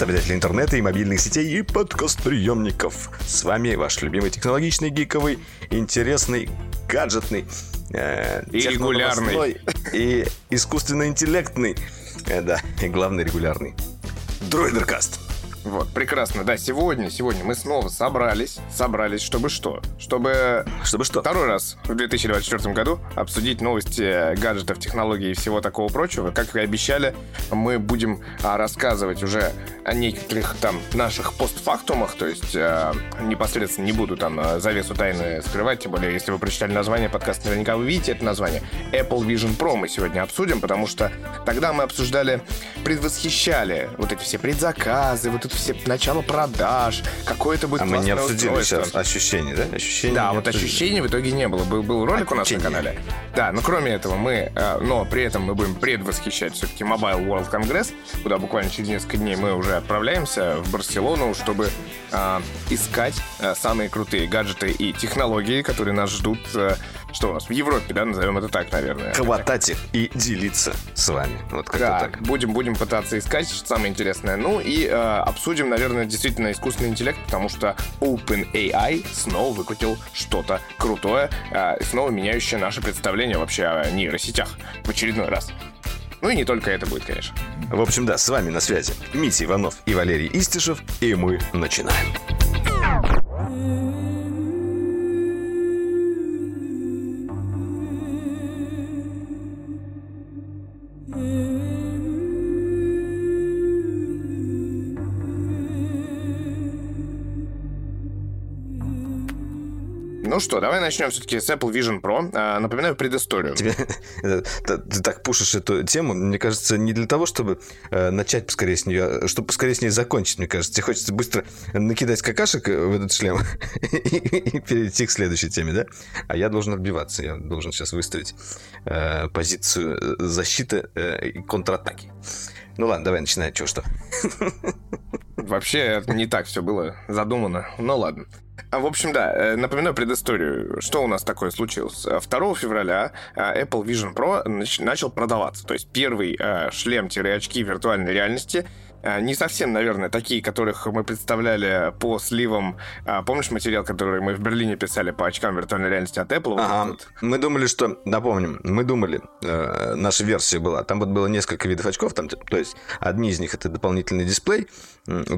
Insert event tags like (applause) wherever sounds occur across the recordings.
Привет, обитатели интернета и мобильных сетей и подкаст-приемников. С вами ваш любимый технологичный, гиковый, интересный, гаджетный, э, и регулярный, и искусственно-интеллектный, э, да, и главный регулярный. Дроидеркаст. Вот, прекрасно. Да, сегодня, сегодня мы снова собрались. Собрались, чтобы что? Чтобы... Чтобы что? Второй раз в 2024 году обсудить новости гаджетов, технологий и всего такого прочего. Как и обещали, мы будем а, рассказывать уже о некоторых там наших постфактумах, то есть а, непосредственно не буду там а, завесу тайны скрывать, тем более, если вы прочитали название подкаста, наверняка вы видите это название. Apple Vision Pro мы сегодня обсудим, потому что тогда мы обсуждали, предвосхищали вот эти все предзаказы, вот тут все начало продаж, какое-то будет А мы не обсудили устройство. сейчас ощущения, да? Ощущения да, вот обсудили. ощущений в итоге не было. Был, был ролик Ощущение. у нас на канале. Да, но кроме этого мы, э, но при этом мы будем предвосхищать все-таки Mobile World Congress, куда буквально через несколько дней мы уже отправляемся в Барселону, чтобы э, искать э, самые крутые гаджеты и технологии, которые нас ждут что у нас в Европе, да, назовем это так, наверное. Хватать их и делиться с вами. Вот как да, так. Будем, будем пытаться искать что самое интересное. Ну и э, обсудим, наверное, действительно искусственный интеллект, потому что OpenAI снова выкрутил что-то крутое, э, снова меняющее наше представление вообще о нейросетях в очередной раз. Ну и не только это будет, конечно. В общем, да, с вами на связи Митя Иванов и Валерий Истишев, и мы начинаем. Ну что, давай начнем все-таки с Apple Vision Pro. А, напоминаю предысторию. Тебе, (laughs) ты так пушишь эту тему, мне кажется, не для того, чтобы э, начать поскорее с нее, а чтобы поскорее с ней закончить, мне кажется. Тебе хочется быстро накидать какашек в этот шлем (laughs) и перейти к следующей теме, да? А я должен отбиваться, я должен сейчас выставить э, позицию защиты э, и контратаки. Ну ладно, давай начинай, чего что. (laughs) Вообще, не так все было задумано. Ну ладно. А, в общем, да, э, напоминаю предысторию. Что у нас такое случилось? 2 февраля э, Apple Vision Pro начал продаваться. То есть первый э, шлем-очки виртуальной реальности не совсем, наверное, такие, которых мы представляли по сливам. А, помнишь материал, который мы в Берлине писали по очкам виртуальной реальности от Apple? Ага. Вот мы думали, что, напомним, мы думали, э, наша версия была, там вот было несколько видов очков, там, то есть одни из них это дополнительный дисплей,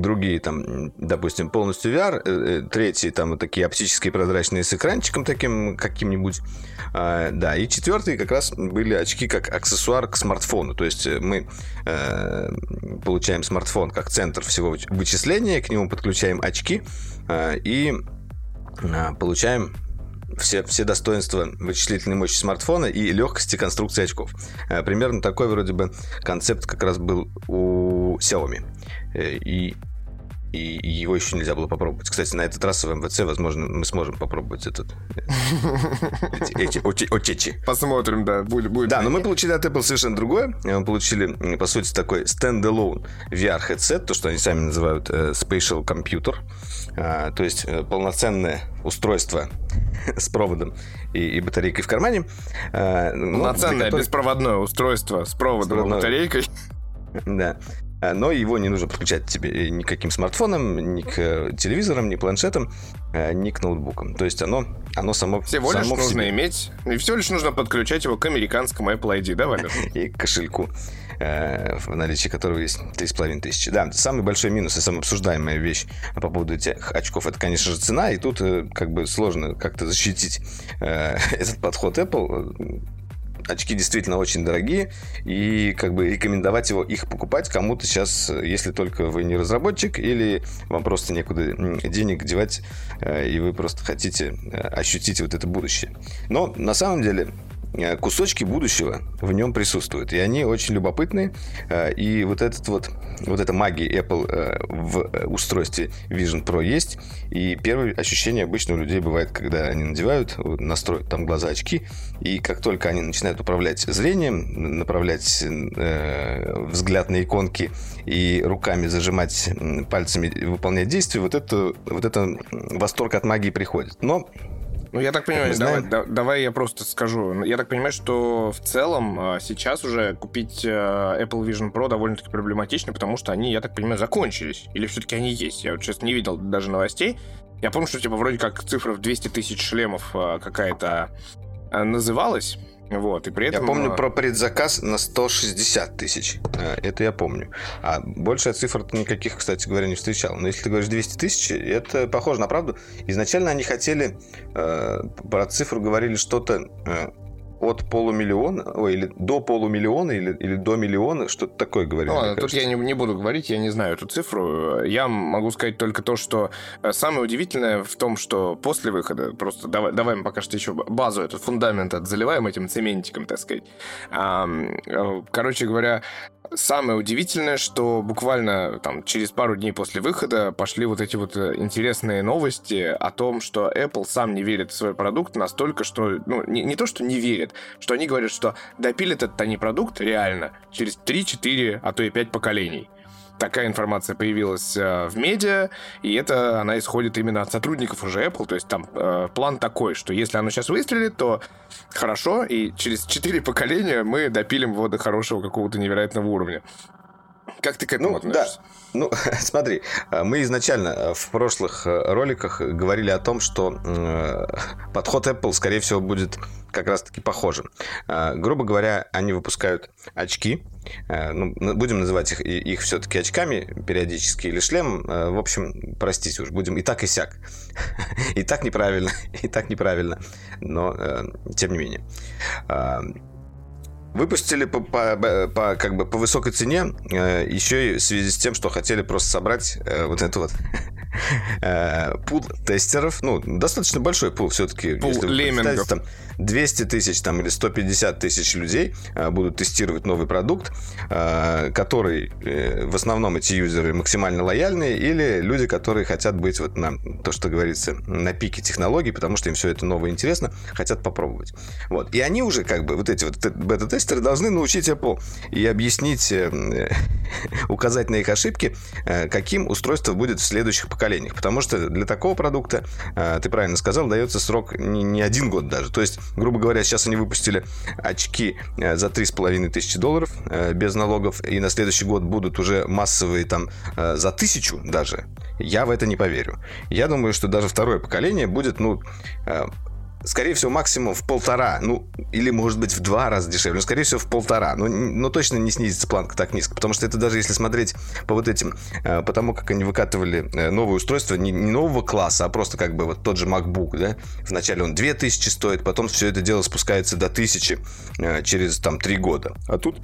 другие там, допустим, полностью VR, э, э, третьи там вот такие оптические прозрачные с экранчиком таким каким-нибудь, э, да, и четвертые как раз были очки как аксессуар к смартфону, то есть мы э, получаем смартфон как центр всего вычисления, к нему подключаем очки и э, получаем все, все достоинства вычислительной мощи смартфона и легкости конструкции очков. Примерно такой вроде бы концепт как раз был у Xiaomi. И и его еще нельзя было попробовать. Кстати, на этот раз в МВЦ, возможно, мы сможем попробовать этот эти очечи. Посмотрим, да, будет. Да, но мы получили от Apple совершенно другое. Мы получили, по сути, такой standalone VR-headset, то, что они сами называют э, Spatial Computer. А, то есть э, полноценное устройство (laughs) с проводом и, и батарейкой в кармане. А, ну, полноценное которых... беспроводное устройство с проводом и батарейкой. Да. А, но его не нужно подключать тебе никаким смартфоном, ни к э, телевизорам, ни планшетам, э, ни к ноутбукам. То есть оно, оно само... Всего само лишь нужно себе. иметь, и всего лишь нужно подключать его к американскому Apple ID, да, Валер? (laughs) И к кошельку, э, в наличии которого есть 3,5 тысячи. Да, самый большой минус и самая обсуждаемая вещь по поводу этих очков, это, конечно же, цена, и тут как бы сложно как-то защитить (laughs) этот подход Apple очки действительно очень дорогие, и как бы рекомендовать его их покупать кому-то сейчас, если только вы не разработчик, или вам просто некуда денег девать, э, и вы просто хотите э, ощутить вот это будущее. Но на самом деле кусочки будущего в нем присутствуют. И они очень любопытные. Э, и вот этот вот, вот эта магия Apple э, в устройстве Vision Pro есть. И первое ощущение обычно у людей бывает, когда они надевают, настроят там глаза очки, и как только они начинают управлять зрением, направлять взгляд на иконки и руками зажимать пальцами, выполнять действия, вот это, вот это восторг от магии приходит. Но Ну, я так понимаю, давай, да, давай я просто скажу. Я так понимаю, что в целом а, сейчас уже купить а, Apple Vision Pro довольно-таки проблематично, потому что они, я так понимаю, закончились. Или все-таки они есть? Я вот сейчас не видел даже новостей. Я помню, что типа вроде как цифра в 200 тысяч шлемов а, какая-то называлась. Вот, и при этом... Я помню про предзаказ на 160 тысяч. Э, это я помню. А больше цифр никаких, кстати говоря, не встречал. Но если ты говоришь 200 тысяч, это похоже на правду. Изначально они хотели... Э, про цифру говорили что-то э, от полумиллиона, ой, или до полумиллиона, или, или до миллиона, что-то такое говорили. Ну, ладно, тут я не, не буду говорить, я не знаю эту цифру. Я могу сказать только то, что э, самое удивительное в том, что после выхода, просто давай, давай мы пока что еще базу, этот фундамент заливаем этим цементиком, так сказать. Э, короче говоря, самое удивительное, что буквально там через пару дней после выхода пошли вот эти вот э, интересные новости о том, что Apple сам не верит в свой продукт настолько, что, ну, не, не то, что не верит, что они говорят, что допилит этот они продукт реально через 3-4, а то и 5 поколений такая информация появилась э, в медиа, и это она исходит именно от сотрудников уже Apple, то есть там э, план такой, что если оно сейчас выстрелит, то хорошо, и через четыре поколения мы допилим его до хорошего какого-то невероятного уровня. Как ты к этому ну, относишься? Да. Ну, (laughs) смотри, э, мы изначально э, в прошлых э, роликах говорили о том, что (laughs) подход Apple, скорее всего, будет как раз-таки похожим. Грубо говоря, они выпускают очки, ну, будем называть их, их все-таки очками периодически или шлем. В общем, простите уж, будем и так, и сяк. (laughs) И так неправильно, (laughs) и так неправильно, но тем не менее. Выпустили по, по, по, как бы по высокой цене, э, еще и в связи с тем, что хотели просто собрать э, вот эту вот (laughs) э, пул тестеров. Ну, достаточно большой пул все-таки. Пул если леммингов. Там 200 тысяч там, или 150 тысяч людей э, будут тестировать новый продукт, э, который э, в основном эти юзеры максимально лояльные или люди, которые хотят быть вот на то, что говорится, на пике технологий, потому что им все это новое интересно, хотят попробовать. Вот. И они уже как бы вот эти вот бета-тестеры тестеры должны научить Apple и объяснить, (laughs) указать на их ошибки, каким устройство будет в следующих поколениях. Потому что для такого продукта, ты правильно сказал, дается срок не один год даже. То есть, грубо говоря, сейчас они выпустили очки за 3,5 тысячи долларов без налогов, и на следующий год будут уже массовые там за тысячу даже. Я в это не поверю. Я думаю, что даже второе поколение будет, ну, скорее всего, максимум в полтора, ну, или, может быть, в два раза дешевле, но, скорее всего, в полтора. Но, но точно не снизится планка так низко, потому что это даже если смотреть по вот этим, э, по тому, как они выкатывали э, новые устройства, не, не нового класса, а просто как бы вот тот же MacBook, да, вначале он 2000 стоит, потом все это дело спускается до 1000 э, через, там, 3 года. А тут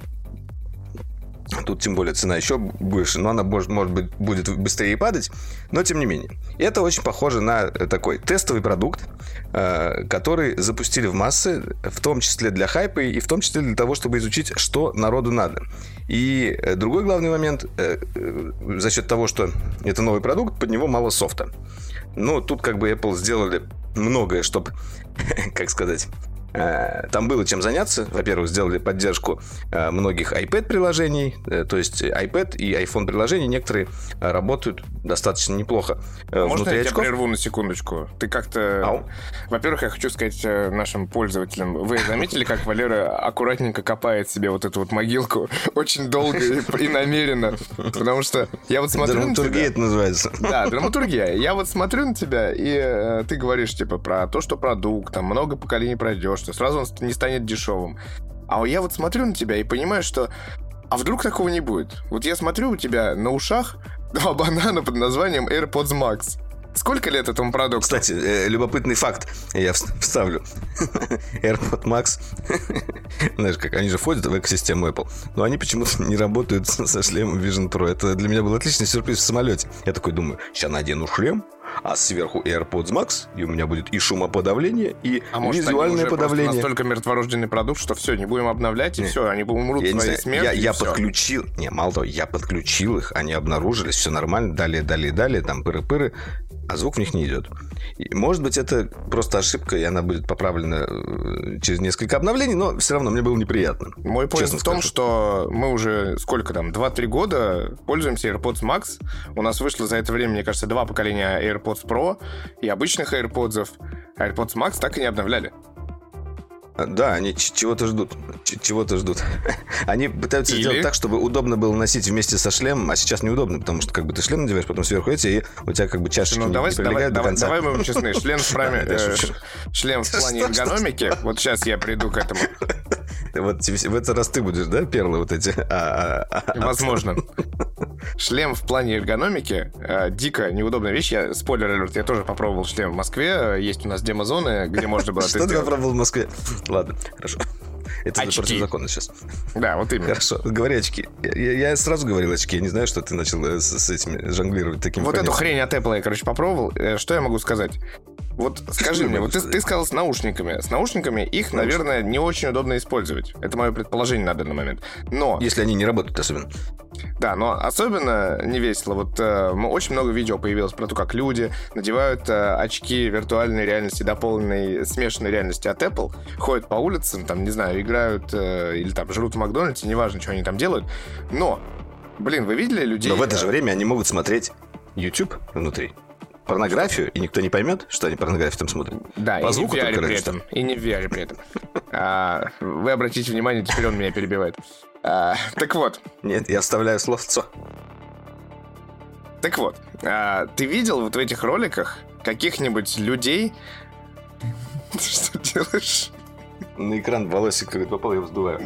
Тут тем более цена еще выше, но она может, может быть будет быстрее падать, но тем не менее. Это очень похоже на такой тестовый продукт, э, который запустили в массы, в том числе для хайпа и в том числе для того, чтобы изучить, что народу надо. И э, другой главный момент, э, за счет того, что это новый продукт, под него мало софта. Но тут как бы Apple сделали многое, чтобы, (laughs) как сказать, Э, там было чем заняться. Во-первых, сделали поддержку э, многих iPad-приложений, э, то есть iPad и iPhone-приложения некоторые работают достаточно неплохо. Можно я тебя прерву на секундочку? Ты как-то... Ау. Во-первых, я хочу сказать нашим пользователям, вы заметили, как Валера аккуратненько копает себе вот эту вот могилку (laughs) очень долго и, намеренно? Потому что я вот смотрю Драматургия это называется. Да, драматургия. Я вот смотрю на тебя, и ты говоришь, типа, про то, что продукт, там много поколений пройдешь, что сразу он не станет дешевым. А я вот смотрю на тебя и понимаю, что а вдруг такого не будет? Вот я смотрю у тебя на ушах два (laughs) банана под названием AirPods Max. Сколько лет этому продукту? Кстати, э, любопытный факт я вставлю. (laughs) AirPod Max, (laughs) знаешь, как они же входят в экосистему Apple, но они почему-то не работают со шлемом Vision Pro. Это для меня был отличный сюрприз в самолете. Я такой думаю, сейчас надену шлем, а сверху AirPods Max, и у меня будет и шумоподавление, и а может, визуальное они подавление. настолько мертворожденный продукт, что все, не будем обновлять, и не. все, они умрут я своей смертью. Я, я подключил, не, мало того, я подключил их, они обнаружились, все нормально, далее, далее, далее, там пыры-пыры, а звук в них не идет. И, может быть, это просто ошибка, и она будет поправлена э, через несколько обновлений, но все равно мне было неприятно. Мой поинт в том, что мы уже сколько там, 2-3 года пользуемся AirPods Max. У нас вышло за это время, мне кажется, два поколения AirPods Pro и обычных AirPods. AirPods Max так и не обновляли. А, Да, они чего-то ждут. Чего-то ждут. (laughs) Они пытаются Или- сделать так, чтобы удобно было носить вместе со шлемом, а сейчас неудобно, потому что как бы ты шлем надеваешь, потом сверху эти, и у тебя как бы чашечки Ну, не, давай, не давай, до конца. давай будем (laughs) честны. Шлем в, праме- э, шлем в плане эргономики. Вот сейчас я приду к этому. (laughs) Вот в этот раз ты будешь, да, перлы вот эти? А, а, Возможно. Шлем в плане эргономики э, дико неудобная вещь. Я, спойлер алерт, я тоже попробовал шлем в Москве. Есть у нас демозоны, где можно было Что ты попробовал в Москве? Ладно, хорошо. (laughs) Это Очки. противозаконно сейчас. Да, вот именно. Хорошо, говори очки. Я, я- сразу говорил очки, я не знаю, что ты начал э, с, с этими жонглировать такими Вот эту понятиями. хрень от Apple я, короче, попробовал. Э, Что я могу сказать? Вот скажи мне, вот ты, ты сказал с наушниками. С наушниками их, наверное, не очень удобно использовать. Это мое предположение на данный момент. Но, Если они не работают особенно. да, но особенно не весело. Вот э, очень много видео появилось про то, как люди надевают э, очки виртуальной реальности, дополненной смешанной реальности от Apple, ходят по улицам, там, не знаю, играют э, или там жрут в Макдональдсе, неважно, что они там делают. Но, блин, вы видели людей... Но в это э, же время они могут смотреть YouTube внутри. Порнографию, и никто не поймет, что они порнографию там смотрят. Да, По и звуку не в VR при этом. И не в VR при этом. А, вы обратите внимание, теперь он меня перебивает. А, так вот, Нет, я вставляю словцо. так вот. а, ты видел вот в этих роликах каких-нибудь людей... Ты что делаешь? На экран волосик какой попал, я вздуваю.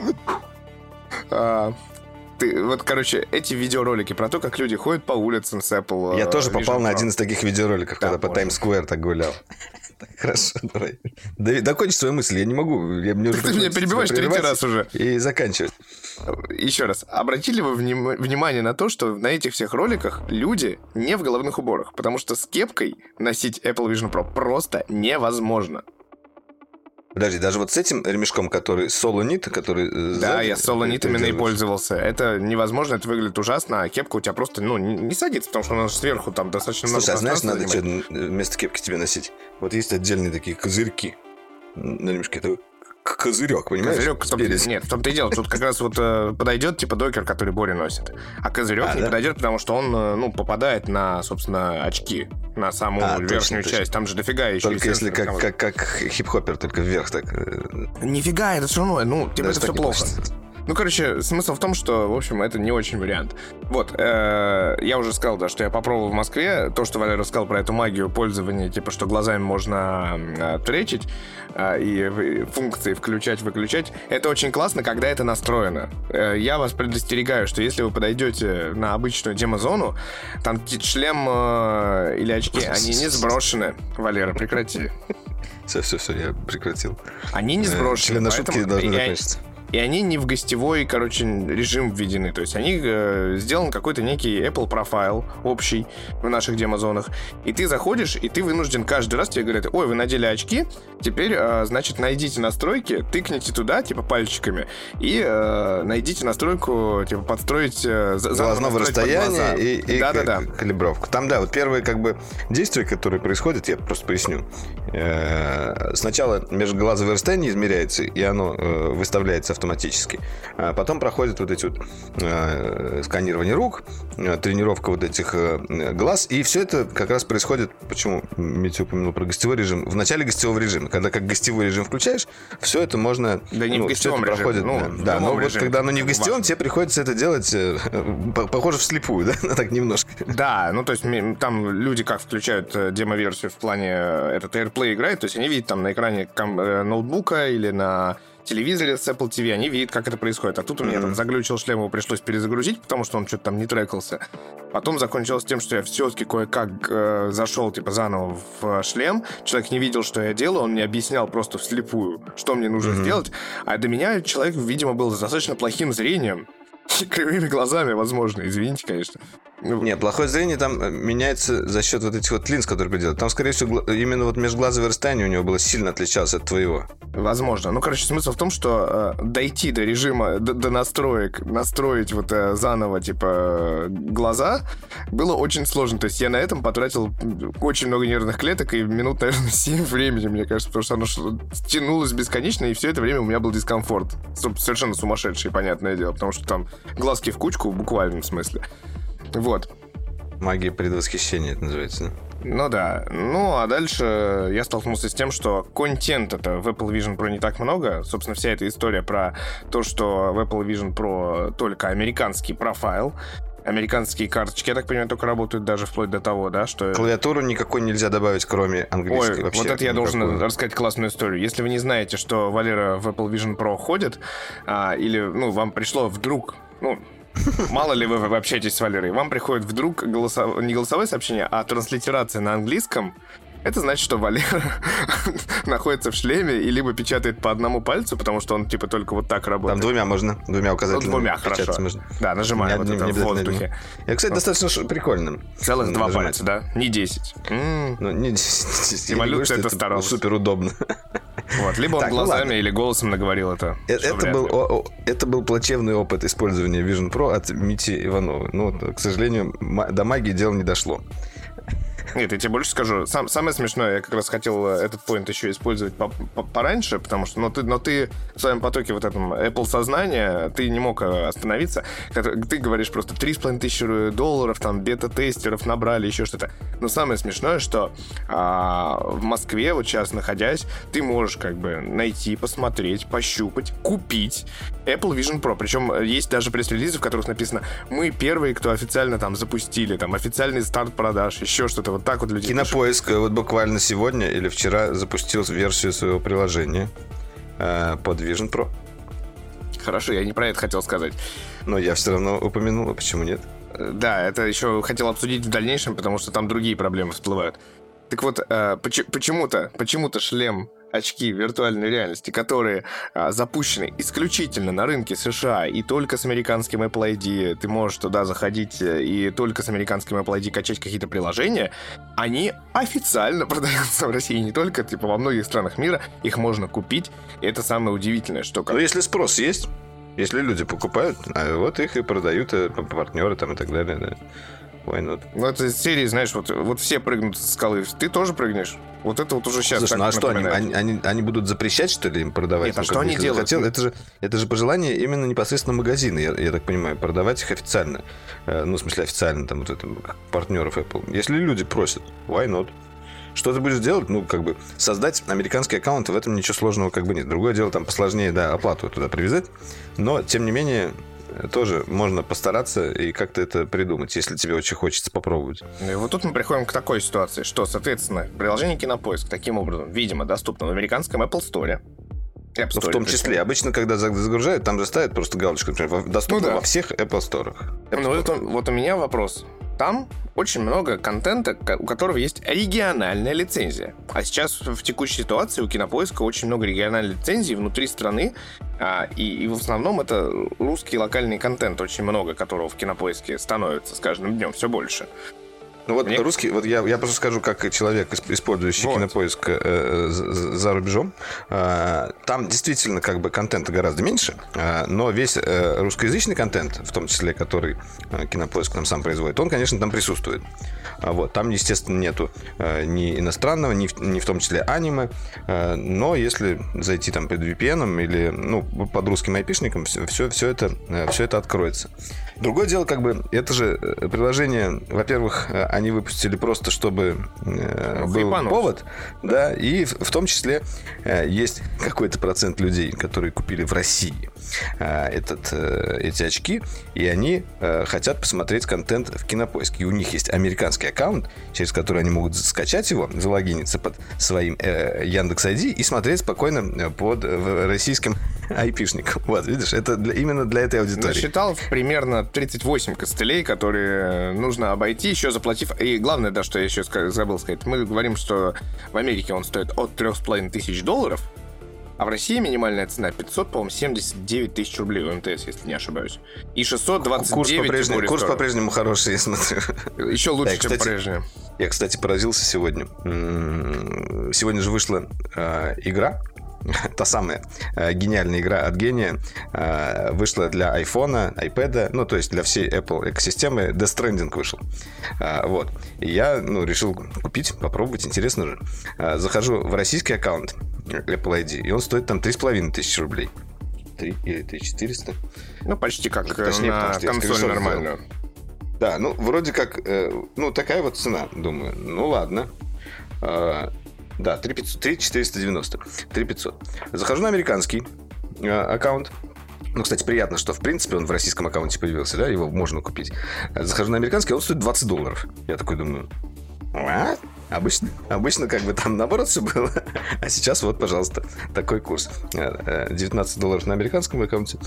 Ты, вот, короче, эти видеоролики про то, как люди ходят по улицам с Apple. Я э, тоже Vision попал на один из таких видеороликов, Да, когда по боже. Таймс-сквер так гулял. (laughs) Хорошо, давай. Да, Докончи свою мысль, я не могу. Я, мне уже Ты меня перебиваешь третий раз уже. И заканчивать. Еще раз, обратили вы вним- внимание на то, что на этих всех роликах люди не в головных уборах, потому что с кепкой носить Apple Vision Pro просто невозможно. Подожди, даже вот с этим ремешком, который солонит, который... э, Да, сзади я солонит именно и пользовался. Это невозможно, это выглядит ужасно, а кепка у тебя просто, ну, не садится, потому что она сверху там достаточно много Слушай, а знаешь, надо что, вместо кепки тебе носить? Вот есть отдельные такие козырьки на ремешке. К- козырек, понимаешь? Козырек, том- нет, в том-то и дело, тут как раз вот э, подойдет типа докер, который Боря носит. А козырек А, не да? подойдет, потому что он, э, ну, попадает на, собственно, очки, на саму А, точно, верхнюю точно. часть. Там же дофига еще. Только если как, там- как, как хип-хоппер, только вверх так. э, Нифига, это все равно, ну, типа, даже это все плохо. получится. Ну, короче, смысл в том, что, в общем, это не очень вариант. Вот, э, я уже сказал, да, что я попробовал в Москве. То, что Валера рассказал про эту магию пользования, типа, что глазами можно э, тречить э, и функции включать-выключать, это очень классно, когда это настроено. Э, я вас предостерегаю, что если вы подойдете на обычную демозону, там шлем э, или очки, (laughs) они не сброшены. Валера, прекрати. Все, все, все, я прекратил. Они не Э, сброшены. Члены шутки должны закончиться. И они не в гостевой, короче, режим введены. То есть они э, сделан какой-то некий Apple профайл общий в наших демозонах. И ты заходишь, и ты вынужден каждый раз тебе говорят, ой, вы надели очки, теперь, э, значит, найдите настройки, тыкните туда, типа, пальчиками, и э, найдите настройку, типа, подстроить... Э, Глазного расстояния и, и Да-да-да. к- калибровку. Там, да, вот первые как бы действия, которые происходят, я просто поясню. Э, Сначала межглазовое расстояние измеряется, и оно э, выставляется автоматически. А потом проходят вот эти вот э, сканирование рук, э, тренировка вот этих э, глаз, и все это как раз происходит, почему Митя упомянул про гостевой режим, в начале гостевого режима. Когда как гостевой режим включаешь, все это можно... Да не в ну, всё гостевом режиме, проходит, ну, да, в но вот режиме, когда оно не в гостевом, тебе приходится это делать, (laughs) по- похоже, вслепую, (laughs) да, так немножко. Да, ну то есть там люди как включают демо-версию в плане этот AirPlay играет, то есть они видят там на экране ноутбука или на телевизоре с Apple TV, они видят, как это происходит. А тут у меня Мгм. там заглючил шлем, его пришлось перезагрузить, потому что он что-то там не трекался. Потом закончилось тем, что я все-таки кое-как э, зашел типа заново в э, шлем. Человек не видел, что я делаю, он мне объяснял просто вслепую, что мне нужно Мгм. сделать. А до меня человек, видимо, был с достаточно плохим зрением. (laughs) Кривыми глазами, возможно. Извините, конечно. Ну, Нет, плохое зрение там э, меняется за счет вот этих вот линз, которые приделают. Там, скорее всего, именно вот межглазовое расстояние у него было сильно отличалось от твоего. Возможно. Ну, короче, смысл в том, что э, дойти до режима, до, до настроек, настроить вот э, заново, типа, глаза, было очень сложно. То есть я на этом потратил очень много нервных клеток и минут, наверное, (laughs) 7 времени, мне кажется, потому что оно тянулось бесконечно, и все это время у меня был дискомфорт. Совершенно сумасшедший, понятное дело, потому что там глазки в кучку, в буквальном смысле. Вот. Магия предвосхищения это называется. да? Ну да. Ну, а дальше я столкнулся с тем, что контент это в Apple Vision Pro не так много. Собственно, вся эта история про то, что в Apple Vision Pro только американский профайл, американские карточки, я так понимаю, только работают даже вплоть до того, да, что... Клавиатуру никакой нельзя добавить, кроме английской Ой, вообще. вот это я никакой. должен рассказать классную историю. Если вы не знаете, что Валера в Apple Vision Pro ходит, а, или, ну, вам пришло вдруг, ну, Мало ли вы общаетесь с Валерой, вам приходит вдруг голосов... не голосовое сообщение, а транслитерация на английском, это значит, что Валера (laughs) находится в шлеме и либо печатает по одному пальцу, потому что он типа только вот так работает. Там двумя можно, двумя Ну, указателями. двумя, печатать хорошо. можно. Да, нажимаем вот это в воздухе. Это, кстати, достаточно ш- прикольно. Целых два пальца, да? Не 10. М, Ну, не, (laughs) Эволюция это старалась. Супер удобно. Вот, либо он ну глазами или голосом наговорил это. Э, Это был, это был плачевный опыт использования Vision Pro от Мити Иванова. Ну, к сожалению, до магии дело не дошло. Нет, я тебе больше скажу. Сам, самое смешное, я как раз хотел э, этот поинт еще использовать по- по- пораньше, потому что, но ты, но ты в своем потоке вот этом Apple сознания, ты не мог э, остановиться. Ты говоришь просто 3,5 тысячи долларов, там, бета-тестеров набрали, еще что-то. Но самое смешное, что а, в Москве, вот сейчас находясь, ты можешь как бы найти, посмотреть, пощупать, купить Apple Vision Pro. Причем э, есть даже пресс-релизы, в которых написано, мы первые, кто официально там запустили, там, официальный старт продаж, еще что-то. Вот так вот люди пишут. Кинопоиск э, вот буквально сегодня или вчера запустил версию своего приложения э, под Vision Pro. Хорошо, я не про это хотел сказать. Но я все равно упомянул, а почему нет? Э, Да, это еще хотел обсудить в дальнейшем, потому что там другие проблемы всплывают. Так вот, э, поч- почему-то, почему-то шлем очки виртуальной реальности, которые а, запущены исключительно на рынке США и только с американским Apple ID, ты можешь туда заходить э, и только с американским Apple ID качать какие-то приложения, они официально (laughs) продаются в России, не только, типа, во многих странах мира, их можно купить, и это самое удивительное, что... Ну, если спрос есть, если люди покупают, а вот их и продают э, партнеры там и так далее, да. Why not? Ну, это из серии, знаешь, вот, вот все прыгнут со скалы, ты тоже прыгнешь? Вот это вот уже сейчас Слушай, ну а что, они, они, они- они будут запрещать, что ли, им продавать? Нет, а Ну, что они делают? захотел, это, же, это же пожелание именно непосредственно магазина, я, я так понимаю, продавать их официально. Э, Ну, в смысле, официально, там, вот это, партнеров Apple. Если люди просят, why not? Что ты будешь делать? Ну, как бы, создать американский аккаунт, в этом ничего сложного как бы нет. Другое дело, там, посложнее, да, оплату туда привязать. Но, тем не менее, тоже можно постараться и как-то это придумать, если тебе очень хочется попробовать. Ну и вот тут мы приходим к такой ситуации, что, соответственно, приложение Кинопоиск таким образом, видимо, доступно в американском Apple Store. App Ну, в Store, том то есть, числе, обычно, когда за- загружают, там же ставят просто галочку, например, доступно Ну да. во всех Apple Store. Ну, это, вот у меня вопрос. Там очень много контента, ко- у которого есть региональная лицензия. А сейчас в текущей ситуации у Кинопоиска очень много региональной лицензий внутри страны, а, и, и в основном это русский локальный контент, очень много которого в Кинопоиске становится с каждым днем все больше. Ну вот Мне- русский, вот я, я просто скажу, как человек, исп- использующий Вот. кинопоиск э, за, за- за рубежом, э, там действительно как бы контента гораздо меньше, э, но весь э, русскоязычный контент, в том числе, который э, кинопоиск там сам производит, он, конечно, там присутствует. А Вот, там, естественно, нету э, ни иностранного, ни, в- ни в том числе аниме, э, но если зайти там под VPN или ну, под русским айпишником, все, все, все, это, э, все это откроется. Другое дело, как бы, это же э, приложение, во-первых, э, они выпустили просто, чтобы э, был хайпануть. повод, да, и в, в том числе э, есть какой-то процент людей, которые купили в России этот, э, эти очки, и они э, хотят посмотреть контент в кинопоиске. И у них есть американский аккаунт, через который они могут скачать его, залогиниться под своим э, Яндекс ID и смотреть спокойно э, под э, российским (laughs) айпишником. Вот, видишь, это для- именно для этой аудитории. Насчитал примерно 38 костылей, которые нужно обойти, еще заплатив... И главное, да, что я еще забыл сказать. Мы говорим, что в Америке он стоит от 3,5 тысяч долларов, а в России минимальная цена 500, по-моему, 79 тысяч рублей у МТС, если не ошибаюсь. И 629 Курс по-прежнему, курс по-прежнему хороший, я смотрю. Еще лучше, Да, чем прежнее. Я, кстати, поразился сегодня. Сегодня же вышла э, игра, (laughs) та самая э, гениальная игра от гения, э, вышла для айфона, iPad, ну, то есть для всей Apple экосистемы. Death Stranding вышел. А, вот. И я, ну, решил купить, попробовать, интересно же. Захожу в российский аккаунт Apple ID, и он стоит там 3,5 тысячи рублей. 3 или 3 400. Ну, почти как э, Точнее, на потому консоль нормальную. Да, ну, вроде как, э, ну, такая вот цена, думаю. Ну, ладно. Э, да, 3500, 3490. 3500. Захожу на американский э, аккаунт. Ну, кстати, приятно, что, в принципе, он в российском аккаунте появился, да, его можно купить. Захожу на американский, он стоит 20 долларов. Я такой думаю, What? Обычно, обычно как бы там наоборот все было. А сейчас вот, пожалуйста, такой курс. 19 долларов на американском аккаунте.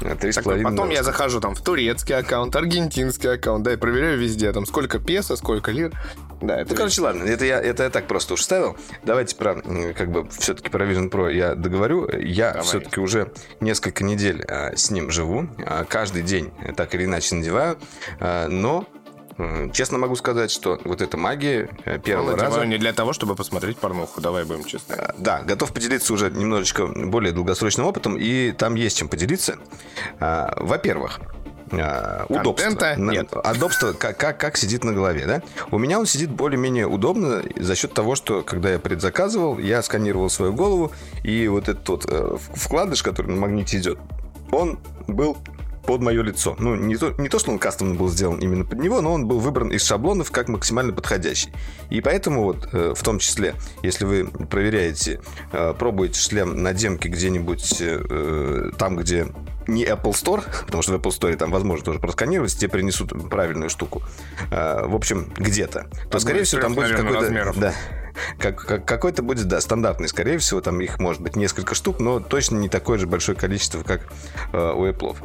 3,5 Потом я захожу там в турецкий аккаунт, аргентинский аккаунт, да, и проверяю везде, там сколько песо, сколько лир. Да, это... Ну, короче, ладно, это я, это я так просто уж ставил. Давайте про, как бы, все-таки про Vision Pro я договорю. Я Давай. все-таки уже несколько недель а, с ним живу. А, каждый день так или иначе надеваю. А, но Честно могу сказать, что вот эта магия э, первого ну, раза... не для того, чтобы посмотреть порнуху, давай будем честны. Э, да, готов поделиться уже немножечко более долгосрочным опытом, и там есть чем поделиться. А, во-первых, а, удобство. нет. Удобство, как, как, как сидит на голове, да? У меня он сидит более-менее удобно за счет того, что, когда я предзаказывал, я сканировал свою голову, и вот этот вот э, вкладыш, который на магните идет, он был под мое лицо. Ну, не то, не то, что он кастомно был сделан именно под него, но он был выбран из шаблонов как максимально подходящий. И поэтому вот, э, в том числе, если вы проверяете, э, пробуете шлем на демке где-нибудь э, там, где не Apple Store, (laughs) потому что в Apple Store там возможно тоже просканировать, тебе принесут правильную штуку. В общем, где-то. То, скорее всего, там будет какой-то... Да, как, как, какой-то будет, да, стандартный, скорее всего, там их может быть несколько штук, но точно не такое же большое количество, как э, у Apple.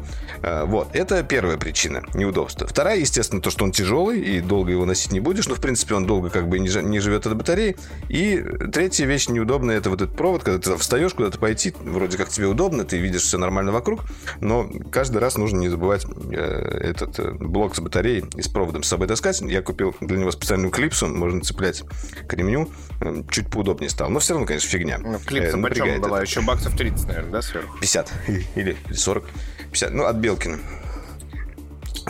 Э, вот, это первая причина, неудобства. Вторая, естественно, то, что он тяжелый, и долго его носить не будешь, но, в принципе, он долго как бы не, не живет от батареи. И третья вещь неудобная, это вот этот провод, когда ты встаешь куда-то пойти, вроде как тебе удобно, ты видишь все нормально вокруг, но каждый раз нужно не забывать э, этот э, блок с батареей и с проводом с собой таскать. Я купил для него специальную клипсу, можно цеплять к ремню, чуть поудобнее стал. Но все равно, конечно, фигня. Ну, клипса э, почем была? Еще баксов 30, наверное, да, сверху? 50 (laughs) или 40. 50. Ну, от Белкина.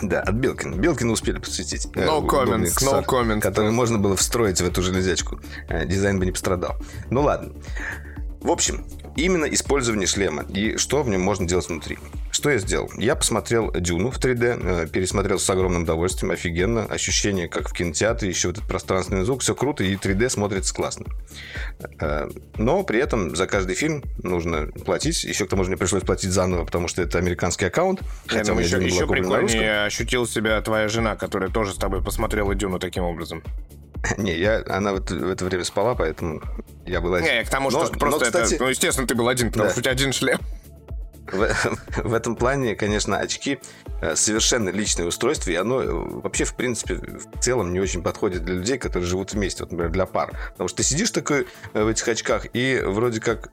Да, от Белкина. Белкина успели посвятить. Э, no comments, no comments. Который можно было встроить в эту железячку. Э, дизайн бы не пострадал. Ну ладно. В общем, именно использование шлема и что в нем можно делать внутри. Что я сделал? Я посмотрел Дюну в 3D, э, пересмотрел с огромным удовольствием, офигенно. Ощущение, как в кинотеатре, еще вот этот пространственный звук, все круто, и 3D смотрится классно. Э, но при этом за каждый фильм нужно платить. Еще к тому же мне пришлось платить заново, потому что это американский аккаунт. Хотя ну, еще, еще прикольнее ощутил себя твоя жена, которая тоже с тобой посмотрела Дюну таким образом. (laughs) Не, я, она вот в это время спала, поэтому я был один. Не, к тому, что но, просто но, кстати... это... Ну, естественно, ты был один, потому да. что у тебя один шлем. В, (laughs) в этом плане, конечно, очки э, совершенно личное устройство, и оно э, вообще, в принципе, в целом не очень подходит для людей, которые живут вместе, вот, например, для пар. Потому что ты сидишь такой э, в этих очках и вроде как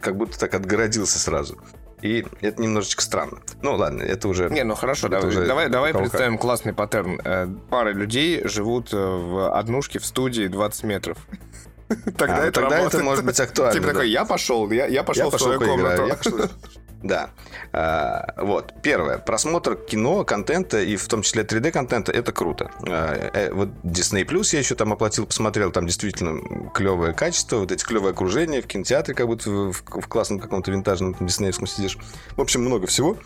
как будто так отгородился сразу. И это немножечко странно. Ну, ладно, это уже... Не, ну хорошо, давай, уже давай, давай представим классный паттерн. Пары людей живут в однушке в студии 20 метров. (laughs) Тогда, а, это, тогда это может быть актуально. Типа да. такой, я пошел, я, я пошел я в свою комнату. Я (laughs) пошел... Да. А, вот. Первое. Просмотр кино, контента, и в том числе 3D-контента, это круто. А, э, вот Disney Plus я еще там оплатил, посмотрел, там действительно клевое качество, вот эти клевые окружения в кинотеатре, как будто в, в классном каком-то винтажном диснеевском сидишь. В общем, много всего.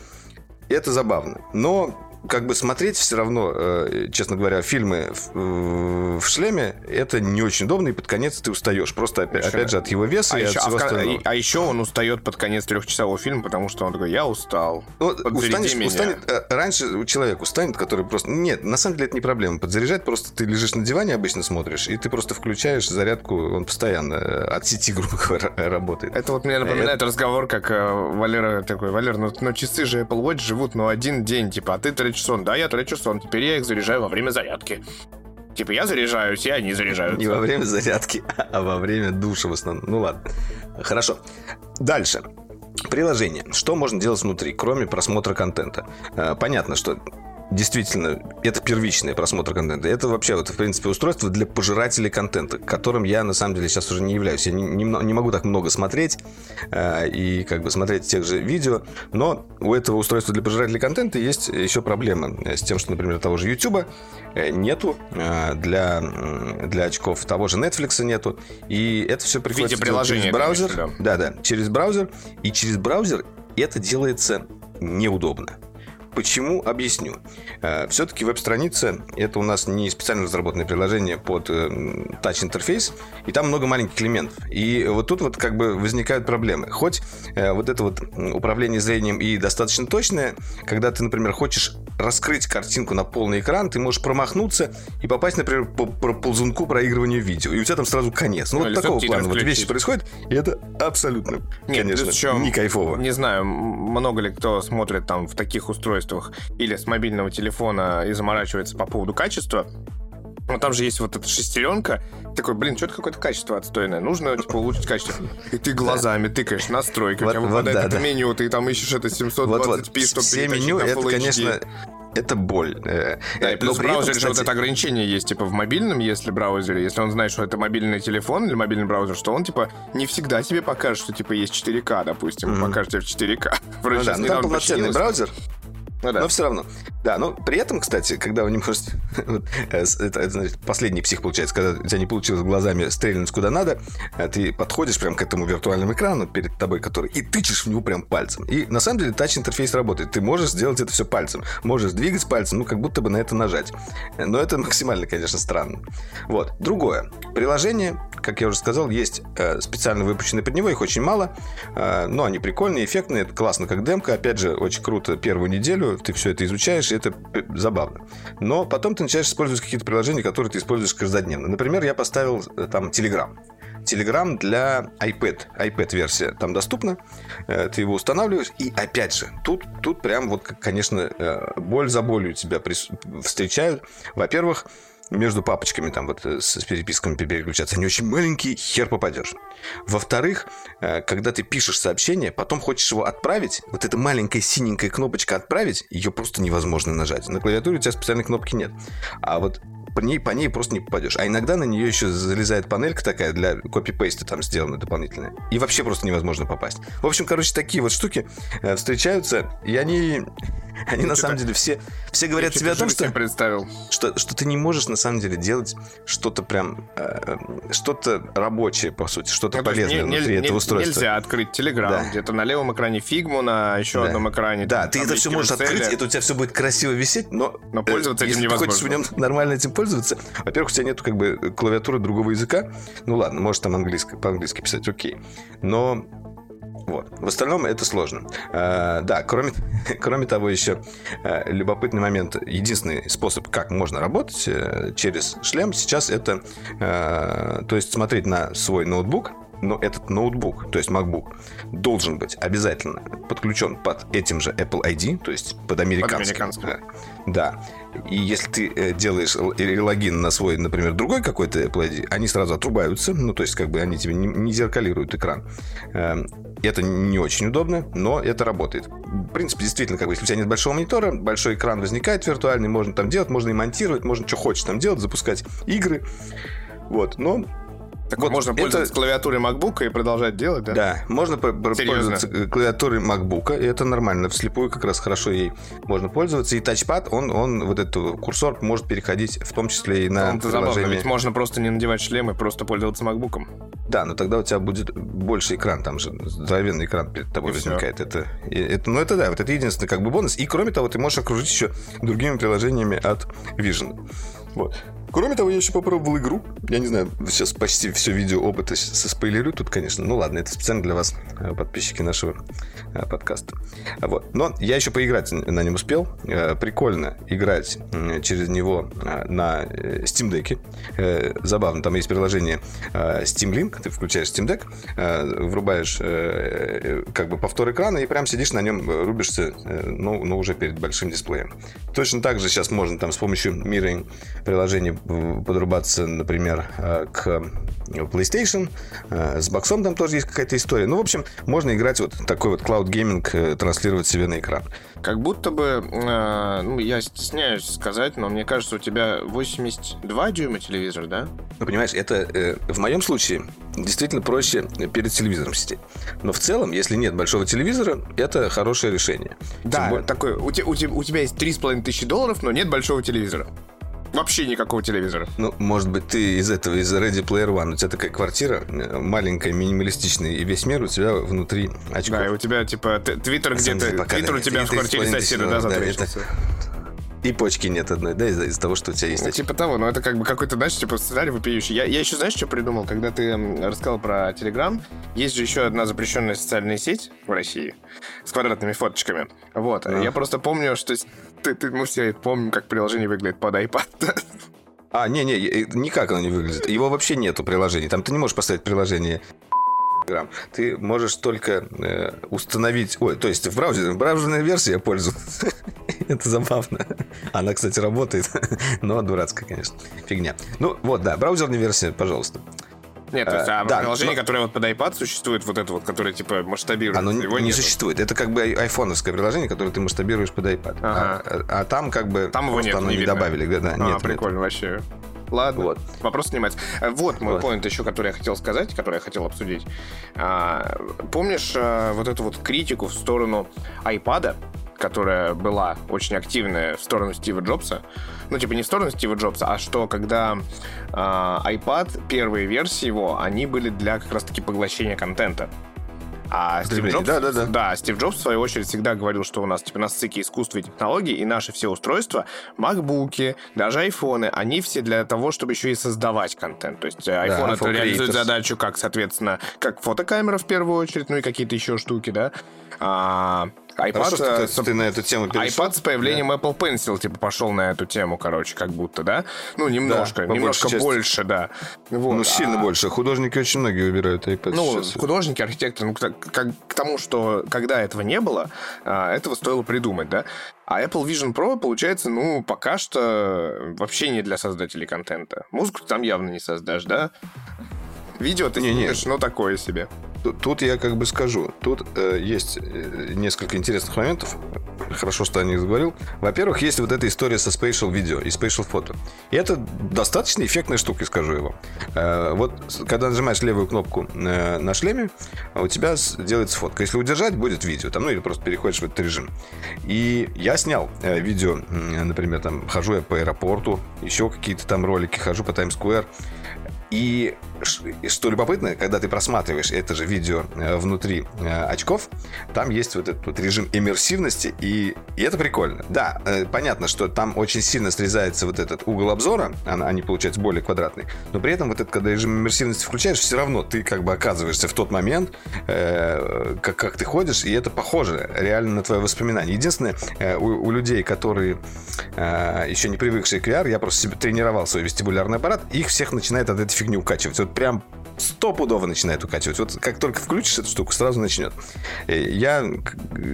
И это забавно. Но как бы смотреть все равно, э, честно говоря, фильмы в, в шлеме, это не очень удобно, и под конец ты устаешь. Просто, опять, опять же, от его веса а и еще, от всего а, остального. А, еще он устает под конец трехчасового фильма, потому что он такой, я устал. Ну, устанешь, меня. устанет, э, раньше человек устанет, который просто... Нет, на самом деле это не проблема. Подзаряжать просто ты лежишь на диване, обычно смотришь, и ты просто включаешь зарядку, он постоянно э, от сети, (laughs) грубо говоря, работает. Это вот мне напоминает это... разговор, как Валера такой, Валер, ну, ну часы же Apple Watch живут, ну, один день, типа, а ты тречь сон. Да, я тречу сон. Теперь я их заряжаю во время зарядки. Типа я заряжаюсь, и они заряжаются. Не во время зарядки, (laughs) а во время душа в основном. Ну ладно. Хорошо. Дальше. Приложение. Что можно делать внутри, кроме просмотра контента? Э, понятно, что действительно, это первичный просмотр контента. Это вообще, вот, в принципе, устройство для пожирателей контента, которым я, на самом деле, сейчас уже не являюсь. Я не, не, не могу так много смотреть э, и как бы смотреть тех же видео, но у этого устройства для пожирателей контента есть еще проблема с тем, что, например, того же YouTube э, нету э, для, для очков, того же Netflix нету, и это все приходится через браузер. Да, да, через браузер, и через браузер это делается неудобно. Почему? Объясню. Э, Все-таки веб-страница – это у нас не специально разработанное приложение под тач-интерфейс, и там много маленьких элементов. И вот тут вот как бы возникают проблемы. Хоть вот это вот управление зрением и достаточно точное, когда ты, например, хочешь раскрыть картинку на полный экран, ты можешь промахнуться и попасть, например, по, по ползунку проигрывания видео. И у тебя там сразу конец. Ну, ну вот такого плана вот вещи происходят, и это абсолютно, Нет, конечно, еще, не кайфово. Не знаю, много ли кто смотрит там в таких устройствах или с мобильного телефона и заморачивается по поводу качества. Но там же есть вот эта шестеренка. Такой, блин, что-то какое-то качество отстойное. Нужно, типа, улучшить качество. И ты глазами тыкаешь настройки. Вот, у тебя вот, выпадает да, это да. меню, ты там ищешь это 720p, вот, вот. чтобы Все меню, это, конечно, это боль. Э, да, и плюс в браузере кстати... же вот это ограничение есть, типа, в мобильном, если браузере, если он знает, что это мобильный телефон или мобильный браузер, что он, типа, не всегда тебе покажет, что, типа, есть 4К, допустим, mm-hmm. покажет тебе в 4К. Вроде (laughs) ну, да, ну, там полноценный браузер, ну, да. Но все равно. Да, но при этом, кстати, когда вы не можете... вот, э, это, это, значит, последний псих получается, когда у тебя не получилось глазами стрельнуть куда надо, э, ты подходишь прям к этому виртуальному экрану перед тобой, который... И тычешь в него прям пальцем. И на самом деле тач-интерфейс работает. Ты можешь сделать это все пальцем. Можешь двигать пальцем, ну, как будто бы на это нажать. Но это максимально, конечно, странно. Вот. Другое. Приложение, как я уже сказал, есть э, специально выпущенные под него, их очень мало. Э, но они прикольные, эффектные, классно как демка. Опять же, очень круто первую неделю ты все это изучаешь, и это забавно. Но потом ты начинаешь использовать какие-то приложения, которые ты используешь каждодневно. Например, я поставил э, там Telegram. Telegram для iPad. iPad-версия там доступна. Э, ты его устанавливаешь. И опять же, тут, тут прям вот, конечно, э, боль за болью тебя встречают. Во-первых, между папочками там вот э, с переписками переключаться. Они очень маленькие, хер попадешь. Во-вторых, э, когда ты пишешь сообщение, потом хочешь его отправить, вот эта маленькая синенькая кнопочка «Отправить», ее просто невозможно нажать. На клавиатуре у тебя специальной кнопки нет. А вот по ней, по ней просто не попадешь. А иногда на нее еще залезает панелька такая для копипейста там сделана дополнительная. И вообще просто невозможно попасть. В общем, короче, такие вот штуки э, встречаются, и они, (laughs) они на самом деле все, все говорят тебе о том, что, представил. что, что ты не можешь на самом деле делать что-то прям, э, что-то рабочее, по сути, что-то ну, полезное внутри этого устройства. Нельзя открыть Telegram, где-то на левом экране фигму, на еще одном экране. Да, ты это все можешь открыть, это у тебя все будет красиво висеть, но, но пользоваться э, этим если невозможно. ты хочешь в нем нормально этим пользоваться, пользоваться. Во-первых, у тебя нету как бы клавиатуры другого языка. Ну ладно, может там английско, по-английски писать, окей. Но вот. В остальном это сложно. А, да, кроме, (laughs) кроме того, еще а, любопытный момент. Единственный способ, как можно работать а, через шлем, сейчас это, а, то есть смотреть на свой ноутбук, но этот ноутбук, то есть MacBook, должен быть обязательно подключен под этим же Apple ID, то есть под американский. Под американский. Да. И если ты э, делаешь логин на свой, например, другой какой-то Apple ID, они сразу отрубаются, ну, то есть как бы они тебе не зеркалируют экран. Эм, это не очень удобно, но это работает. В принципе, действительно, как бы, если у тебя нет большого монитора, большой экран возникает виртуальный, можно там делать, можно и монтировать, можно что хочешь там делать, запускать игры. Вот, но так вот можно это... пользоваться клавиатурой MacBook и продолжать делать, да? Да, можно пользоваться клавиатурой MacBook, и это нормально. Вслепую как раз хорошо ей можно пользоваться. И тачпад, он, он вот этот курсор может переходить в том числе и на Он-то забавно, ведь можно просто не надевать шлем и просто пользоваться MacBook. Да, но тогда у тебя будет больше экран, там же здоровенный экран перед тобой и возникает. Это, это, ну это да, вот это единственный как бы бонус. И кроме того, ты можешь окружить еще другими приложениями от Vision. Вот. Кроме того, я еще попробовал игру. Я не знаю, сейчас почти все видео опыта спойлерю тут, конечно. Ну ладно, это специально для вас, э, подписчики нашего э, подкаста. Вот. Но я еще поиграть на нем успел. Э, прикольно играть через него на Steam Deck. Забавно, там есть приложение Steam Link. Ты включаешь Steam Deck, врубаешь как бы повтор экрана и прям сидишь на нем, рубишься, но, но уже перед большим дисплеем. Точно так же сейчас можно там с помощью Mirroring приложения подрубаться, например, э, к PlayStation. Э, с боксом там тоже есть какая-то история. Ну, в общем, можно играть вот такой вот cloud э, транслировать себе на экран. Как будто бы, ну, я стесняюсь сказать, но мне кажется, у тебя 82 дюйма телевизор, да? Ну, понимаешь, это в моем случае действительно проще перед телевизором сидеть. Но в целом, если нет большого телевизора, это хорошее решение. Да, более... такой, у, те, у, те, у тебя есть 3,5 тысячи долларов, но нет большого телевизора. Вообще никакого телевизора. Ну, может быть, ты из этого, из Ready Player One. У тебя такая квартира э, маленькая, минималистичная, и весь мир у тебя внутри очков. Да, и у тебя, типа, твиттер где-то... Твиттер у тебя в квартире соседа, да, затрещился. И почки нет одной, да, из-за из того, что у тебя есть. Ну, типа того, но это как бы какой-то, знаешь, типа сценарий вопиющий. Я, я еще, знаешь, что придумал? Когда ты рассказал про Телеграм, есть же еще одна запрещенная социальная сеть в России с квадратными фоточками. Вот. А. Я просто помню, что ты, ты, мы все помним, как приложение выглядит под iPad. А, не-не, никак оно не выглядит. Его вообще нету приложений. Там ты не можешь поставить приложение. Ты можешь только э, установить... Ой, то есть в браузере, в браузерной версии я пользуюсь. (laughs) Это забавно. Она, кстати, работает, (laughs) но дурацкая, конечно. Фигня. Ну, вот, да, браузерная версия, пожалуйста. Нет, то есть, а да, приложение, но... которое вот под iPad существует, вот это вот, которое типа масштабирует, Оно его не нету. существует. Это как бы айфоновское приложение, которое ты масштабируешь под iPad. Ага. А, а, там как бы там его нет, оно не, не добавили. Да, а, нет, прикольно нет. вообще. Ладно, вот. вопрос снимается. Э, вот мой вот. поинт еще, который я хотел сказать, который я хотел обсудить. А, помнишь а, вот эту вот критику в сторону iPad, которая была очень активная в сторону Стива Джобса? Ну, типа не в сторону Стива Джобса, а что когда а, iPad, первые версии его, они были для как раз-таки поглощения контента. А Стив Джобс, да, да, да. да, Стив Джобс, в свою очередь, всегда говорил, что у нас типа на стыке искусства и технологий, и наши все устройства, макбуки, даже айфоны, они все для того, чтобы еще и создавать контент. То есть iPhone да, это реализует задачу как, соответственно, как фотокамера в первую очередь, ну и какие-то еще штуки, да. А, iPad, Хорошо, что ты, ты на эту тему перешел. iPad с появлением да. Apple Pencil, типа, пошел на эту тему, короче, как будто, да? Ну, немножко, да, немножко больше, да. Вот. Ну, сильно а... больше. Художники очень многие выбирают iPad Ну, сейчас. художники, архитекторы, ну, к, к, к тому, что когда этого не было, а, этого стоило придумать, да? А Apple Vision Pro, получается, ну, пока что вообще не для создателей контента. Музыку ты там явно не создашь, да? Видео ты не, снимешь, не. ну, такое себе. Тут я как бы скажу. Тут э, есть э, несколько интересных моментов. Хорошо, что о них заговорил. Во-первых, есть вот эта история со Spatial Video и Spatial Photo. И это достаточно эффектная штука, скажу вам. Э, вот, когда нажимаешь левую кнопку э, на шлеме, у тебя делается фотка. Если удержать, будет видео. Там, ну, или просто переходишь в этот режим. И я снял э, видео, например, там, хожу я по аэропорту, еще какие-то там ролики, хожу по Таймс-сквер. И что любопытно, когда ты просматриваешь это же видео э, внутри э, очков, там есть вот этот вот режим иммерсивности, и, и это прикольно. Да, э, понятно, что там очень сильно срезается вот этот угол обзора, они получаются более квадратные, но при этом вот этот, когда режим иммерсивности включаешь, все равно ты как бы оказываешься в тот момент, как, как ты ходишь, и это похоже реально на твое воспоминание. Единственное, у, у людей, которые еще не привыкшие к VR, я просто себе тренировал свой вестибулярный аппарат, их всех начинает от этой фигни укачивать. Вот прям стопудово начинает укачивать. Вот как только включишь эту штуку, сразу начнет. Э, я,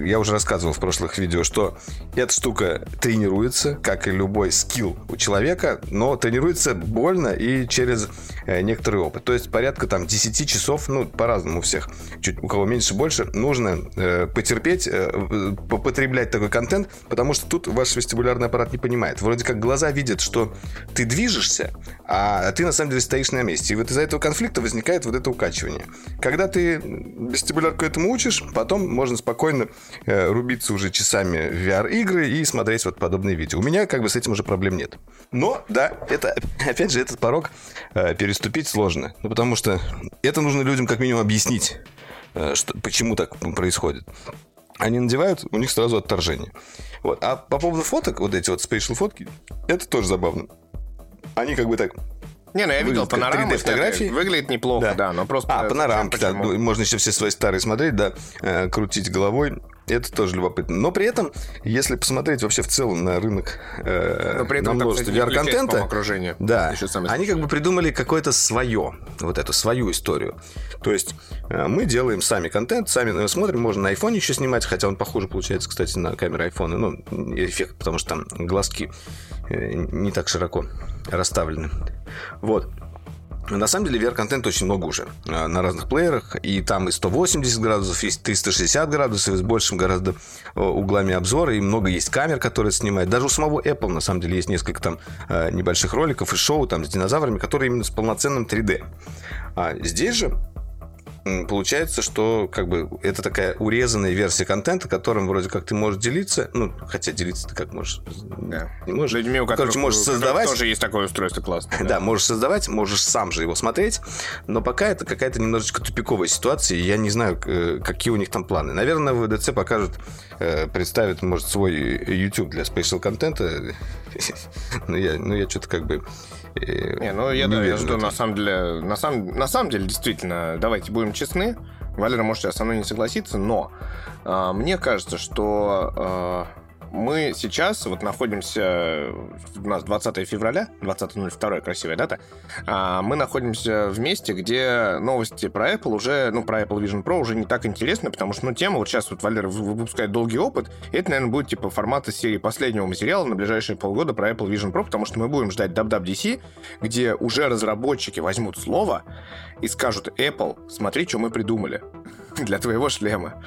я уже рассказывал в прошлых видео, что эта штука тренируется, как и любой скилл у человека, но тренируется больно и через некоторый опыт. То есть порядка там 10 часов, ну, по-разному у всех, чуть у кого меньше, больше, нужно э, потерпеть, э, попотреблять такой контент, потому что тут ваш вестибулярный аппарат не понимает. Вроде как глаза видят, что ты движешься, а ты на самом деле стоишь на месте. И вот из-за этого конфликта возникает вот это укачивание. Когда ты вестибулярку этому учишь, потом можно спокойно э, рубиться уже часами в VR-игры и смотреть вот подобные видео. У меня как бы с этим уже проблем нет. Но, да, это, (laughs) опять же, этот порог э, переступить сложно. Ну, потому что это нужно людям как минимум объяснить, э, что, почему так происходит они надевают, у них сразу отторжение. Вот. А по поводу фоток, вот эти вот спейшл фотки, это тоже забавно. Они как бы так не, ну я видел панорамы. фотографии. Выглядит неплохо, да, да но просто... А, панорамки, да, можно еще все свои старые смотреть, да, э, крутить головой. Это тоже любопытно. Но при этом, если посмотреть вообще в целом на рынок э, Но при этом, на множество VR-контента, да, они как бы придумали какое-то свое, вот эту свою историю. То есть э, мы делаем сами контент, сами смотрим, можно на iPhone еще снимать, хотя он похоже получается, кстати, на камеры iPhone. Ну, эффект, потому что там глазки э, не так широко расставлены. Вот. На самом деле VR-контент очень много уже э, на разных плеерах. И там и 180 градусов, и 360 градусов, и с большим гораздо э, углами обзора. И много есть камер, которые снимают. Даже у самого Apple, на самом деле, есть несколько там э, небольших роликов и шоу там с динозаврами, которые именно с полноценным 3D. А здесь же получается, что как бы это такая урезанная версия контента, которым вроде как ты можешь делиться, ну, хотя делиться ты как можешь, Да. не можешь. Людьми, у которых, Короче, можешь создавать, тоже есть такое устройство классное. да, можешь создавать, можешь сам же его смотреть, но пока это какая-то немножечко тупиковая ситуация, и я не знаю, э, какие у них там планы. Наверное, ВДЦ покажут, э, представят, может, свой YouTube для спешл контента, (laughs) но я, ну, я что-то как бы э, Не, ну я, не да, я жду, на самом деле, на самом, на самом деле, действительно, давайте будем честны, Валера может сейчас со мной не согласиться, но а, мне кажется, что а, мы сейчас вот находимся, у нас 20 февраля, 20.02, красивая дата, а, мы находимся в месте, где новости про Apple уже, ну, про Apple Vision Pro уже не так интересны, потому что, ну, тема, вот сейчас вот Валера вы- выпускает долгий опыт, и это, наверное, будет, типа, формата серии последнего материала на ближайшие полгода про Apple Vision Pro, потому что мы будем ждать WWDC, где уже разработчики возьмут слово и скажут, Apple, смотри, что мы придумали для твоего шлема.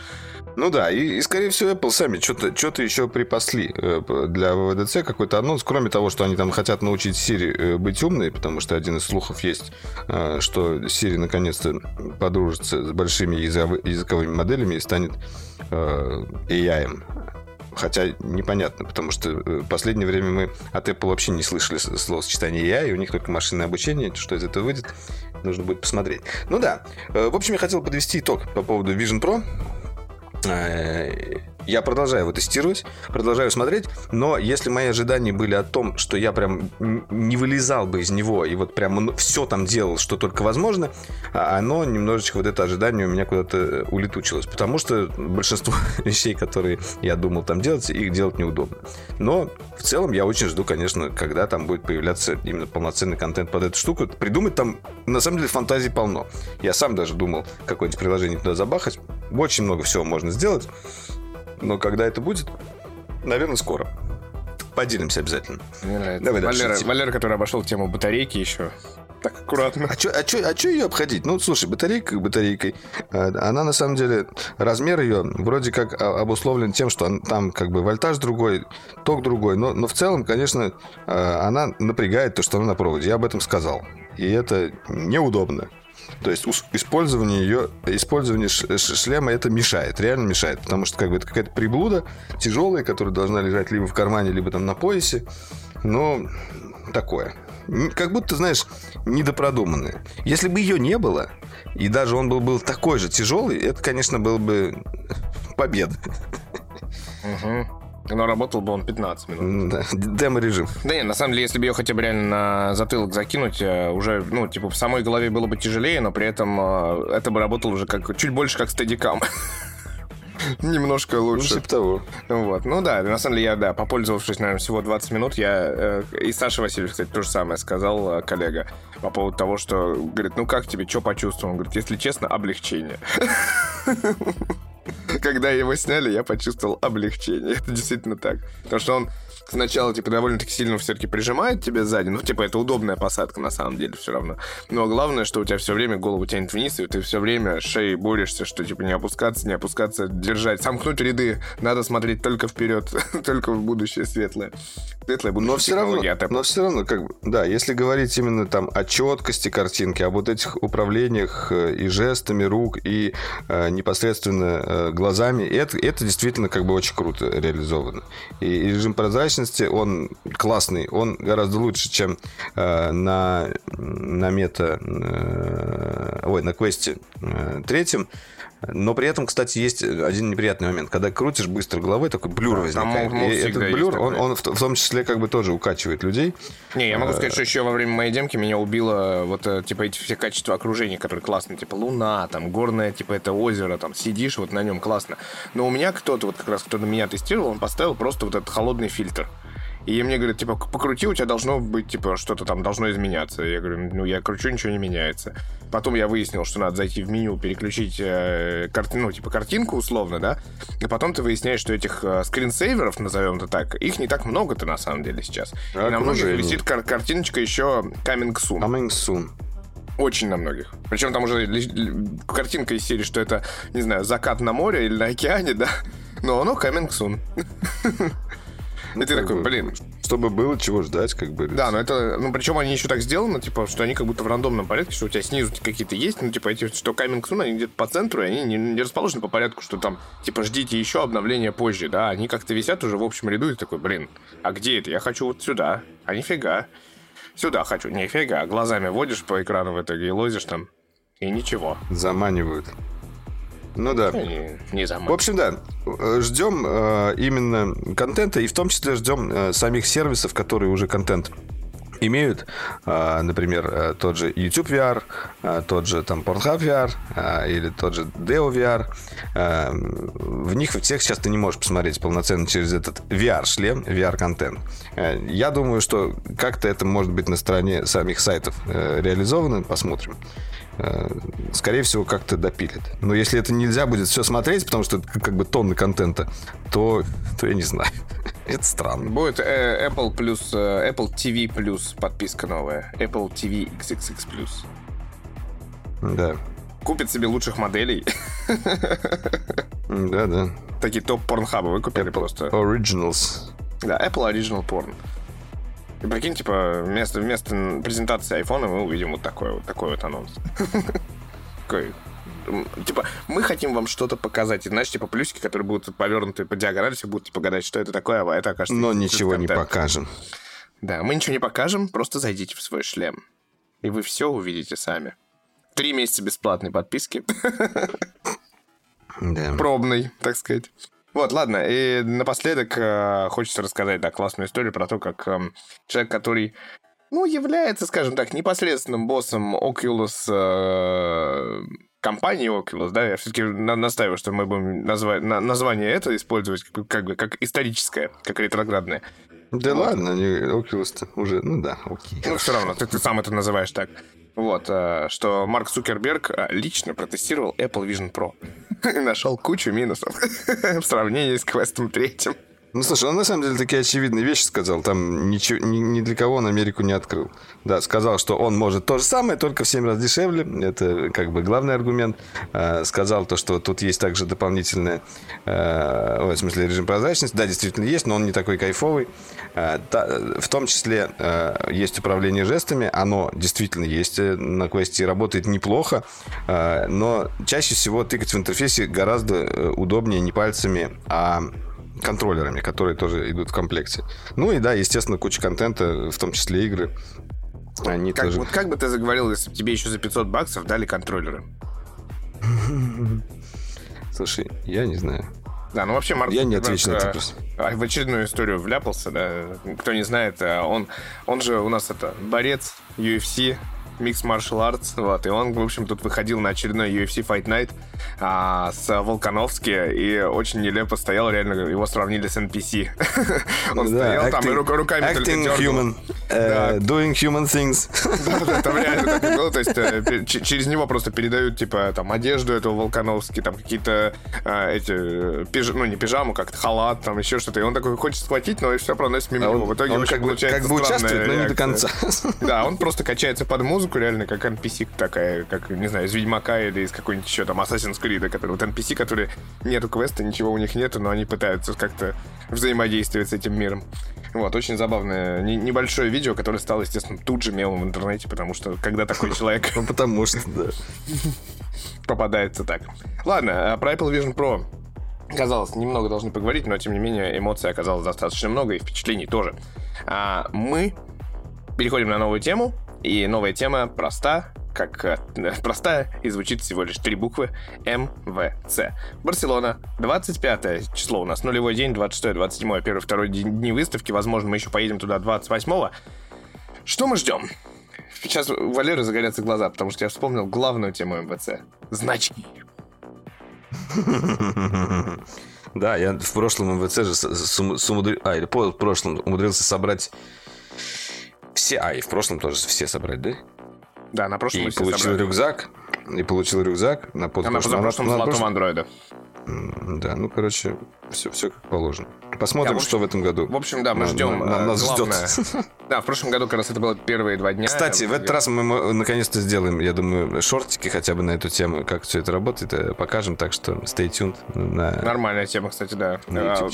Ну да, и, и, скорее всего Apple сами что-то что еще припасли э, для ВВДЦ, какой-то анонс, кроме того, что они там хотят научить Siri э, быть умной, потому что один из слухов есть, э, что Siri наконец-то подружится с большими языковы- языковыми моделями и станет AI. Хотя непонятно, потому что в последнее время мы от Apple вообще не слышали словосочетания AI, у них только машинное обучение, что из этого выйдет, нужно будет посмотреть. Ну да, в общем, я хотел подвести итог по поводу Vision Pro. Э, Я продолжаю его тестировать, продолжаю смотреть, но если мои ожидания были о том, что я прям не вылезал бы из него и вот прям все там делал, что только возможно, а оно немножечко вот это ожидание у меня куда-то улетучилось, потому что большинство (laughs) вещей, которые я думал там делать, их делать неудобно. Но в целом я очень жду, конечно, когда там будет появляться именно полноценный контент под эту штуку. Придумать там, на самом деле, фантазий полно. Я сам даже думал какое-нибудь приложение туда забахать. Очень много всего можно сделать. Но когда это будет, наверное, скоро. Поделимся обязательно. Мне нравится. Давай дальше. Валера, Валера, который обошел тему батарейки еще. Так аккуратно. А что а чё, а чё ее обходить? Ну, слушай, батарейка батарейкой. э, Она, на самом деле, размер ее вроде как а- обусловлен тем, что там как бы вольтаж другой, ток другой. Но, но в целом, конечно, э, она напрягает то, что она на проводе. Я об этом сказал. И это неудобно. То есть использование ее, использование шлема это мешает, реально мешает, потому что как бы это какая-то приблуда тяжелая, которая должна лежать либо в кармане, либо там на поясе. Но такое. Как будто, знаешь, недопродуманное. Если бы ее не было, и даже он был, был такой же тяжелый, это, конечно, был бы победа. Мгм. Но работал бы он 15 минут. Да. Демо-режим. Да нет, на самом деле, если бы ее хотя бы реально на затылок закинуть, э, уже, ну, типа, в самой голове было бы тяжелее, но при этом э, это бы работало уже как чуть больше как стадикам. (laughs) Немножко Ну, лучше. типа того. Вот. Ну да, на самом деле я, да, попользовавшись, наверное, всего 20 минут, я... э, и Саша Васильев, кстати, то же самое сказал, э, коллега, по поводу того, что, говорит, ну как тебе, что почувствовал? Он говорит, если честно, облегчение. (laughs) Когда его сняли, я почувствовал облегчение. (laughs) Это действительно так. Потому что он сначала, типа, довольно-таки сильно все-таки прижимает тебя сзади. Ну, типа, это удобная посадка, на самом деле, все равно. Но главное, что у тебя все время голову тянет вниз, и ты все время шеей борешься, что, типа, не опускаться, не опускаться, держать. Сомкнуть ряды. Надо смотреть только вперед, (laughs) только в будущее светлое. Светлое будущее Но все равно, но все равно, как бы, да, если говорить именно там о четкости картинки, об вот этих управлениях э, и жестами рук, и э, непосредственно э, глазами, это, это действительно как бы очень круто реализовано. И, и режим прозрачности, он классный, он гораздо лучше, чем э, на, на мета, э, ой, на квесте э, третьем. Но при этом, кстати, есть один неприятный момент. Когда крутишь быстро головой, такой блюр Да, там возникает. мол- мол И этот блюр, он, он в, в том числе как бы тоже укачивает людей. Не, я могу сказать, что еще во время моей демки меня убило вот, э, типа, эти все качества окружения, которые классные. Типа, луна, там, горное, типа, это озеро, там, сидишь вот на нем, классно. Но у меня кто-то, вот как раз кто-то меня тестировал, он поставил просто вот этот холодный фильтр. И мне говорят, типа, покрути, у тебя должно быть, типа, что-то там должно изменяться. Я говорю, ну, я кручу, ничего не меняется. Потом я выяснил, что надо зайти в меню, переключить э, карти- ну, типа, картинку условно, да? И потом ты выясняешь, что этих э, скринсейверов, назовем это так, их не так много-то на самом деле сейчас. И на многих висит кар- картиночка еще coming soon. Coming soon. Очень на многих. Причем там уже картинка из серии, что это, не знаю, закат на море или на океане, да? Но оно coming soon. (laughs) И ты такой, бы, блин, Чтобы было чего ждать, как бы. Да, но это, ну, причем они еще так сделаны, типа, что они как будто в рандомном порядке, что у тебя снизу какие-то есть, ну, типа, эти, что Coming Soon, они где-то по центру, и они не, не расположены по порядку, что там, типа, ждите еще обновления позже, да, они как-то висят уже в общем ряду, и такой, блин, а где это? Я хочу вот сюда, а нифига. Сюда хочу, нифига. Глазами водишь по экрану в итоге и лозишь там, и ничего. Заманивают. Ну да. Не, не В общем, да, ждем э, именно контента, и в том числе ждем э, самих сервисов, которые уже контент имеют, э, например, э, тот же YouTube VR, э, тот же там Pornhub VR или тот же Deo VR. В них всех сейчас ты не можешь посмотреть полноценно через этот VR-шлем, VR-контент. Я думаю, что как-то это может быть на стороне самих сайтов реализовано, посмотрим. Э, скорее всего, как-то допилят. Но если это нельзя будет все смотреть, потому что это как бы тонны контента, то, то я не знаю. (laughs) это странно. Будет э, Apple плюс э, Apple TV плюс подписка новая. Apple TV XXX плюс. Да. Купит себе лучших моделей. (laughs) Да, да. Такие топ порнхабы выкупили просто. Originals. Да, Apple Original Porn. И прикинь, типа, вместо, вместо презентации айфона мы увидим вот такой вот, такой вот анонс. (laughs) Такой, типа, мы хотим вам что-то показать. И, знаешь, типа, плюсики, которые будут повернуты по диагонали, все будут, типа, гадать, что это такое, а это окажется... Но ничего не покажем. Да, мы ничего не покажем, просто зайдите в свой шлем. И вы все увидите сами. Три месяца бесплатной подписки. (laughs) Да. Пробный, так сказать. Вот, ладно, и напоследок э, хочется рассказать, да, классную историю про то, как э, человек, который, ну, является, скажем так, непосредственным боссом Oculus, э, компании Oculus, да, я все-таки на настаиваю, что мы будем назвать, на, название это использовать как, как бы как историческое, как ретроградное. Да вот. ладно, не Oculus-то уже, ну да, окей. Ну, все равно, ты, ты сам это называешь так. Вот, э, что Марк Цукерберг э, лично протестировал Apple Vision Pro (laughs) нашел кучу минусов (laughs) в сравнении с квестом третьим. Ну, слушай, он на самом деле такие очевидные вещи сказал. Там ничего, ни, ни для кого он Америку не открыл. Да, сказал, что он может то же самое, только в 7 раз дешевле. Это как бы главный аргумент. А, сказал то, что тут есть также дополнительная, а, в смысле, режим прозрачности. Да, действительно есть, но он не такой кайфовый. А, та, в том числе а, есть управление жестами. Оно действительно есть на квесте работает неплохо. А, но чаще всего тыкать в интерфейсе гораздо э, удобнее не пальцами, а контроллерами, которые тоже идут в комплекте. Ну и да, естественно, куча контента, в том числе игры. Они как, тоже... Вот как бы ты заговорил, если бы тебе еще за 500 баксов дали контроллеры? Слушай, я не знаю. Да, ну вообще Марк Я не отвечу на это просто. В очередную историю вляпался, да. Кто не знает, э, он, он же у нас это борец UFC, Mixed Martial Arts, вот, и он, в общем, тут выходил на очередной UFC Fight Night а, с Волконовски, и очень нелепо стоял, реально, его сравнили с NPC. (laughs) Он стоял там и руками Acting human, э, doing human things. (laughs) Да, там реально так и было, то есть э, через него просто передают, типа, там, одежду этого Волконовски, там, какие-то а, эти, ну, не пижаму, как-то халат, там, еще что-то, и он такой хочет схватить, но все проносит мимо а него. В итоге он как бы участвует, но не до конца. Да, он просто качается под музыку, музыку реально как NPC такая, как, не знаю, из Ведьмака или из какой-нибудь еще там Assassin's Creed, который вот NPC, которые нету квеста, ничего у них нету, но они пытаются как-то взаимодействовать с этим миром. Вот, очень забавное небольшое видео, которое стало, естественно, тут же мемом в интернете, потому что когда такой (laughs) человек... Ну, потому что, да. Попадается так. Ладно, а про Apple Vision Pro Казалось, немного должны поговорить, но тем не менее эмоций оказалось достаточно много и впечатлений тоже. А мы переходим на новую тему. И новая тема проста, как э, (laughs) простая и звучит всего лишь три буквы МВЦ. Барселона, 25 число у нас, нулевой день, 26 27 первый, второй дни выставки, возможно, мы еще поедем туда 28 Что мы ждем? Сейчас у Валеры загорятся глаза, потому что я вспомнил главную тему МВЦ. Значки. (laughs) Да, я в прошлом МВЦ же сумудрил... А, или по прошлом умудрился собрать все, а и в прошлом тоже все собрать, да? Да, на прошлом и получил собрали. рюкзак. И получил рюкзак на под... А на позапрошлом золотом андроида. Да, ну, короче, все, все как положено. Посмотрим, да, общем, что в этом году. В общем, да, мы на, ждем. На, на, нас главное. ждет. (laughs) Да, в прошлом году как раз это было первые два дня. Кстати, в этот раз мы наконец-то сделаем, я думаю, шортики хотя бы на эту тему, как все это работает, э, покажем, так что stay tuned. На... Нормальная тема, кстати, да. На а,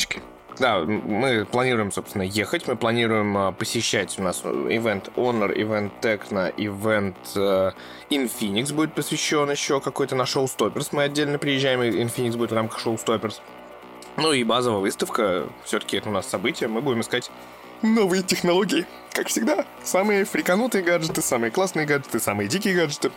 Да, мы планируем, собственно, ехать, мы планируем э, посещать у нас ивент Honor, ивент Tecno, ивент э, Infinix будет посвящен еще какой-то на шоу Стопперс. Мы отдельно приезжаем, и Infinix будет в рамках шоу Стопперс. Ну и базовая выставка, все-таки это у нас событие, мы будем искать новые технологии. Как всегда, самые фриканутые гаджеты, самые классные гаджеты, самые дикие гаджеты,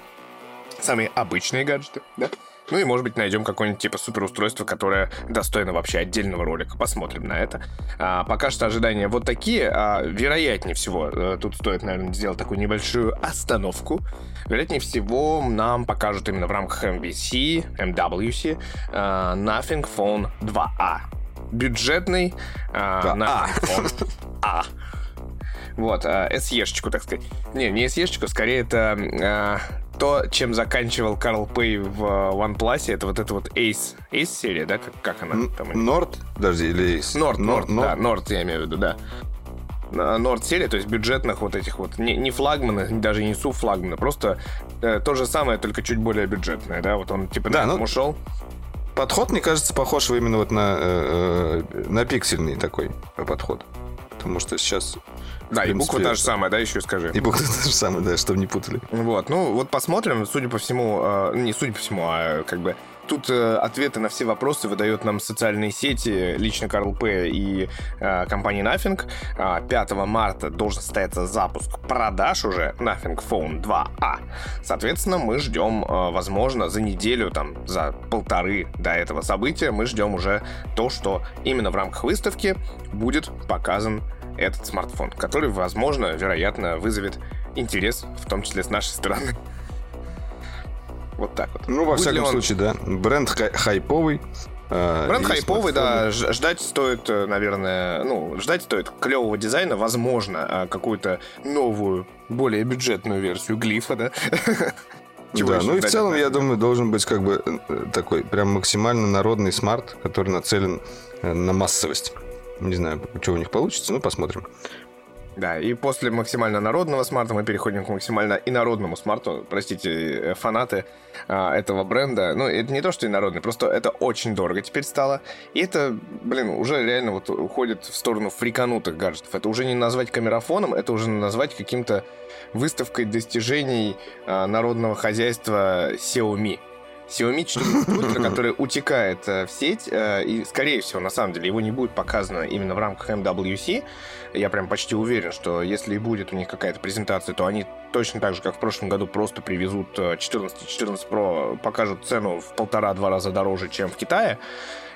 самые обычные гаджеты, да? Ну и, может быть, найдем какое-нибудь типа суперустройство, которое достойно вообще отдельного ролика. Посмотрим на это. А, пока что ожидания вот такие. А, вероятнее всего, э, тут стоит, наверное, сделать такую небольшую остановку. Вероятнее всего, нам покажут именно в рамках MVC, MWC, а, Nothing Phone 2A. Бюджетный а, Nothing Phone A. Вот, а, SE-шечку, так сказать. Не, не SE-шечку, скорее это а, то, чем заканчивал Карл Пэй в э, OnePlus, это вот это вот Ace. Ace серия, да? Как, как она там? Норд, подожди, или Ace? Норд, Норд, да, Норд я имею в виду, да. Норд серия, то есть бюджетных вот этих вот, не, не флагманы, даже не су флагманы, просто э, то же самое, только чуть более бюджетное, да, вот он типа да, ну, ушел. Подход, мне кажется, похож именно вот на, э, э на пиксельный такой подход. Потому что сейчас да, и буква та же самая, да, еще скажи. И буква (laughs) та же самая, да, чтобы не путали. Вот, ну вот посмотрим, судя по всему, э, не судя по всему, а как бы Тут э, ответы на все вопросы выдает нам социальные сети, лично Карл П. и э, компания Nothing. Э, 5 марта должен состояться запуск продаж уже Nothing Phone 2A. Соответственно, мы ждем, э, возможно, за неделю, там, за полторы до этого события, мы ждем уже то, что именно в рамках выставки будет показан этот смартфон, который, возможно, вероятно, вызовет интерес, в том числе с нашей стороны. Вот так вот. Ну, во Будет всяком он... случае, да. Бренд хай- хайповый. Э, Бренд хайповый, да. Ждать стоит, э, наверное, ну, ждать стоит клевого дизайна, возможно, а какую-то новую, более бюджетную версию глифа, да. (laughs) Чего да, ну и в целом, я думаю, должен быть как бы э, такой прям максимально народный смарт, который нацелен на массовость. Не знаю, что у них получится, но посмотрим. Да, и после максимально народного смарта мы переходим к максимально инородному смарту. Простите, э, фанаты а, этого бренда. Ну, это не то, что инородный, просто это очень дорого теперь стало. И это, блин, уже реально вот уходит в сторону фриканутых гаджетов. Это уже не назвать камерафоном, это уже назвать каким-то выставкой достижений а, народного хозяйства Xiaomi. 14 Ultra, который утекает э, в сеть, э, и, скорее всего, на самом деле, его не будет показано именно в рамках MWC. Я прям почти уверен, что если и будет у них какая-то презентация, то они точно так же, как в прошлом году, просто привезут 14 э, 14 Pro, покажут цену в полтора-два раза дороже, чем в Китае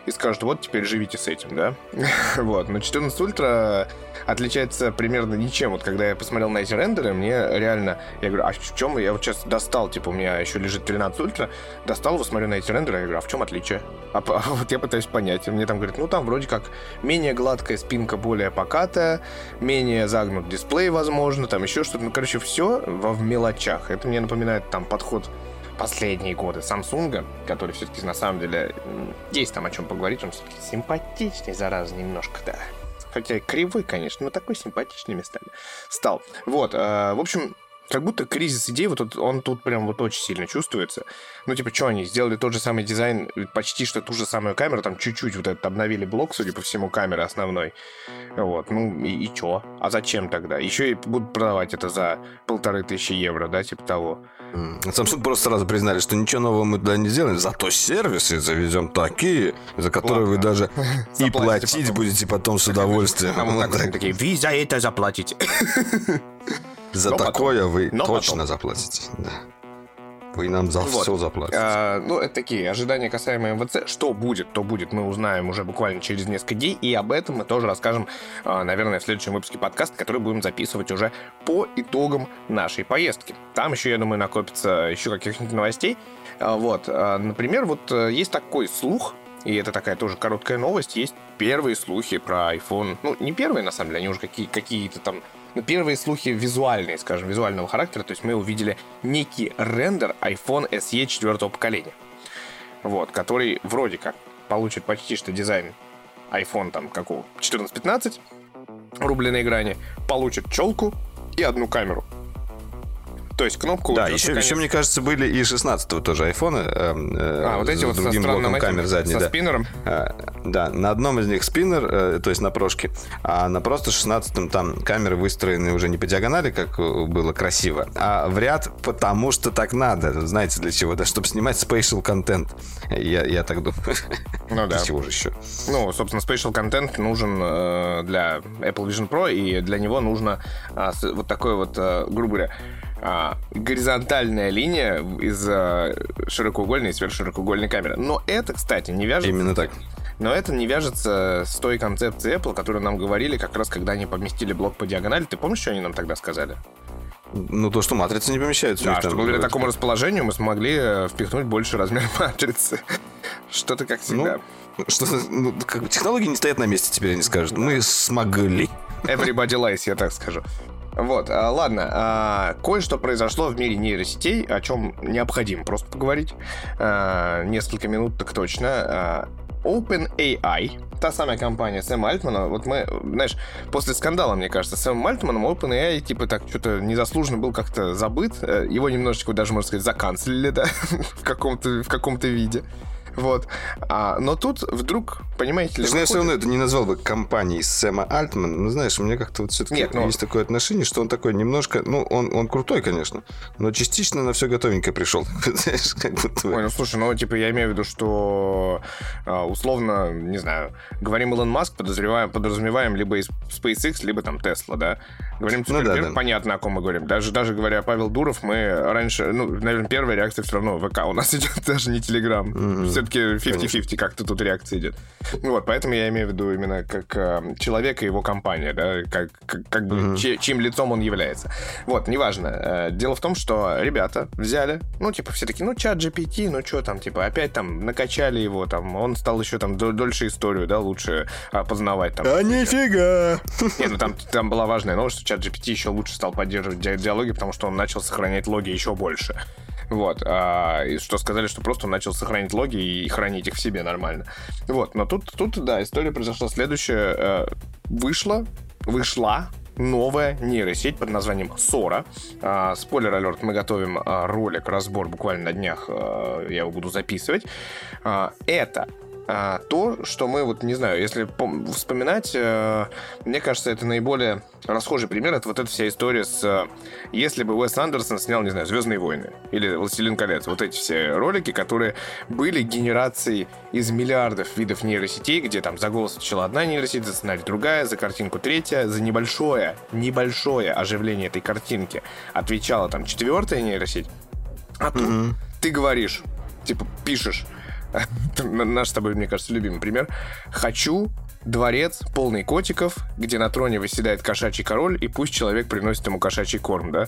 и скажут, вот теперь живите с этим, да? (laughs) вот, но 14 Ультра отличается примерно ничем. Вот когда я посмотрел на эти рендеры, мне реально, я говорю, а в чем, я вот сейчас достал, типа у меня еще лежит 13 Ультра, достал его, смотрю на эти рендеры, я говорю, а в чем отличие? А, (laughs) а вот я пытаюсь понять. Мне там говорят, ну там вроде как менее гладкая спинка, более покатая, менее загнут дисплей, возможно, там еще что-то. Ну, короче, все в мелочах. Это мне напоминает там подход последние годы Samsung, который все-таки на самом деле есть там о чем поговорить, он все-таки симпатичный, зараза, немножко, да. Хотя и кривой, конечно, но такой симпатичный местами стал. Вот, э, в общем, как будто кризис идей, вот он тут прям вот очень сильно чувствуется. Ну, типа, что они, сделали тот же самый дизайн, почти что ту же самую камеру, там чуть-чуть вот этот обновили блок, судя по всему, камеры основной. Вот, ну и, и чё? А зачем тогда? Еще и будут продавать это за полторы тысячи евро, да, типа того. Samsung просто сразу признали, что ничего нового мы туда не сделаем, зато сервисы завезем такие, за которые Ладно. вы даже (laughs) и платить потом. будете потом с (laughs) удовольствием. А вот так, такие, вы за это заплатите. (laughs) За такое вы точно заплатите. Да. Вы нам за вот. все заплатите. А, ну, это такие ожидания касаемо МВЦ. Что будет, то будет, мы узнаем уже буквально через несколько дней. И об этом мы тоже расскажем, а, наверное, в следующем выпуске подкаста, который будем записывать уже по итогам нашей поездки. Там еще, я думаю, накопится еще каких-нибудь новостей. А, вот, а, например, вот э, есть такой слух, и это такая тоже короткая новость. Есть первые слухи про iPhone. Ну, не первые, на самом деле, они уже какие- какие-то там ну, первые слухи визуальные, скажем, визуального характера, то есть мы увидели некий рендер iPhone SE четвертого поколения, вот, который вроде как получит почти что дизайн iPhone там какого 14-15 рубленой грани, получит челку и одну камеру. То есть кнопку... Да, еще, еще, мне кажется, были и 16 тоже айфоны. Э, э, а, вот эти вот другим блоком этим, камер задней. Со да. спиннером? Э, да, на одном из них спиннер, э, то есть на прошке, а на просто 16 там камеры выстроены уже не по диагонали, как было красиво, а в ряд, потому что так надо. Знаете, для чего? Да, чтобы снимать спейшл контент. Я, я так думаю. Ну да. (laughs) Для чего же еще? Ну, собственно, спейшл контент нужен э, для Apple Vision Pro, и для него нужно э, вот такой вот, э, грубо говоря, а, горизонтальная линия из а, широкоугольной и сверхширокоугольной камеры. Но это, кстати, не вяжется... Именно так. Но это не вяжется с той концепцией Apple, которую нам говорили как раз, когда они поместили блок по диагонали. Ты помнишь, что они нам тогда сказали? Ну, то, что матрицы не помещаются. Да, что благодаря такому расположению мы смогли э, впихнуть больше размер (laughs) матрицы. Что-то как всегда. Ну, что ну, как, технологии не стоят на месте, теперь они скажут. Мы смогли. Everybody lies, я так скажу. Вот, а, ладно, а, кое-что произошло в мире нейросетей, о чем необходимо просто поговорить. А, несколько минут так точно. OpenAI, та самая компания Сэма Альтмана, вот мы, знаешь, после скандала, мне кажется, с Сэмом Альтманом OpenAI, типа, так что-то незаслуженно был как-то забыт, э, его немножечко даже, можно сказать, заканцелили, да, (laughs) в каком-то в каком-то виде. Вот. А, но тут вдруг, понимаете ли... Я все равно это не назвал бы компанией Сэма Альтмана. Ну, знаешь, у меня как-то вот все-таки Нет, ну... есть такое отношение, что он такой немножко... Ну, он, он крутой, конечно, но частично на все готовенько пришел. (laughs) знаешь, как будто... Ой, ну, слушай, ну, типа, я имею в виду, что а, условно, не знаю, говорим Илон Маск, подозреваем, подразумеваем либо из SpaceX, либо там Tesla, да? Говорим Цукерберг, ну, да, да. понятно, о ком мы говорим. Даже, даже говоря Павел Дуров, мы раньше... Ну, наверное, первая реакция все равно ВК у нас (laughs) идет, даже не Телеграм. Mm-hmm все-таки 50-50 как-то тут реакция идет. Вот, поэтому я имею в виду именно как э, человек и его компания, да, как, как, как бы mm-hmm. че, чьим лицом он является. Вот, неважно. Э, дело в том, что ребята взяли, ну, типа, все такие, ну, чат GPT, ну, что там, типа, опять там накачали его, там, он стал еще там дольше историю, да, лучше а, познавать там. А нифига! Не, ну, там, там была важная новость, что чат GPT еще лучше стал поддерживать диалоги, потому что он начал сохранять логи еще больше. Вот. А, и что сказали, что просто он начал сохранить логи и хранить их в себе нормально. Вот. Но тут, тут да, история произошла следующая. Э, вышла, вышла новая нейросеть под названием Сора. А, спойлер алерт, мы готовим а, ролик, разбор буквально на днях, а, я его буду записывать. А, это а, то, что мы, вот не знаю, если вспоминать, э, мне кажется, это наиболее расхожий пример, это вот эта вся история с... Э, если бы Уэс Андерсон снял, не знаю, «Звездные войны» или «Властелин колец», вот эти все ролики, которые были генерацией из миллиардов видов нейросетей, где там за голос отвечала одна нейросеть, за сценарий другая, за картинку третья, за небольшое, небольшое оживление этой картинки отвечала там четвертая нейросеть, а тут mm-hmm. ты говоришь, типа, пишешь, наш с тобой, мне кажется, любимый пример. Хочу дворец полный котиков, где на троне выседает кошачий король, и пусть человек приносит ему кошачий корм, да?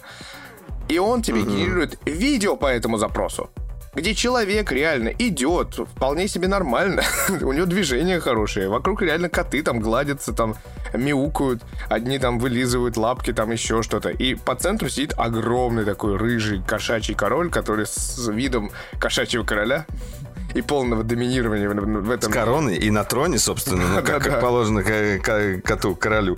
И он тебе mm-hmm. генерирует видео по этому запросу где человек реально идет, вполне себе нормально, (laughs) у него движения хорошие, вокруг реально коты там гладятся, там мяукают, одни там вылизывают лапки, там еще что-то. И по центру сидит огромный такой рыжий кошачий король, который с видом кошачьего короля и полного доминирования в этом. С короной и на троне, собственно, ну, (laughs) как, как положено коту, королю.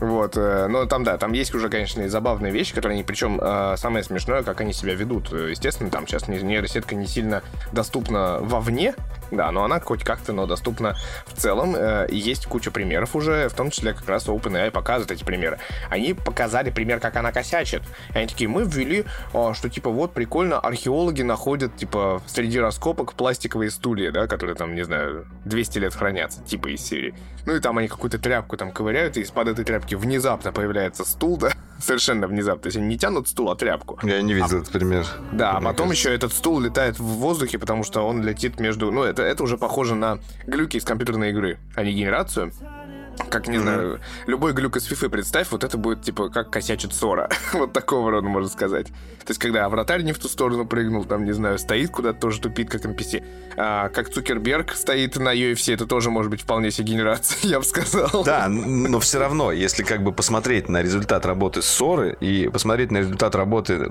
Вот, э, но там, да, там есть уже, конечно, и забавные вещи, которые они, причем э, самое смешное, как они себя ведут. Естественно, там сейчас нейросетка не сильно доступна вовне, да, но она хоть как-то, но доступна в целом. Э, есть куча примеров уже, в том числе как раз OpenAI показывает эти примеры. Они показали пример, как она косячит. И они такие, мы ввели, что типа вот прикольно, археологи находят типа среди раскопок пластиковые стулья, да, которые там, не знаю, 200 лет хранятся, типа из серии. Ну и там они какую-то тряпку там ковыряют, и из-под этой тряпки внезапно появляется стул, да, совершенно внезапно. То есть они не тянут стул, а тряпку. Я не видел а, этот пример. Да, а потом кажется. еще этот стул летает в воздухе, потому что он летит между... Ну, это, это уже похоже на глюки из компьютерной игры, а не генерацию как, не mm-hmm. знаю, любой глюк из FIFA представь, вот это будет, типа, как косячит Сора. (laughs) вот такого рода, можно сказать. То есть, когда вратарь не в ту сторону прыгнул, там, не знаю, стоит куда-то, тоже тупит, как NPC. А, как Цукерберг стоит на UFC, это тоже может быть вполне себе генерация, (laughs) я бы сказал. Да, но все равно, если как бы посмотреть на результат работы Соры и посмотреть на результат работы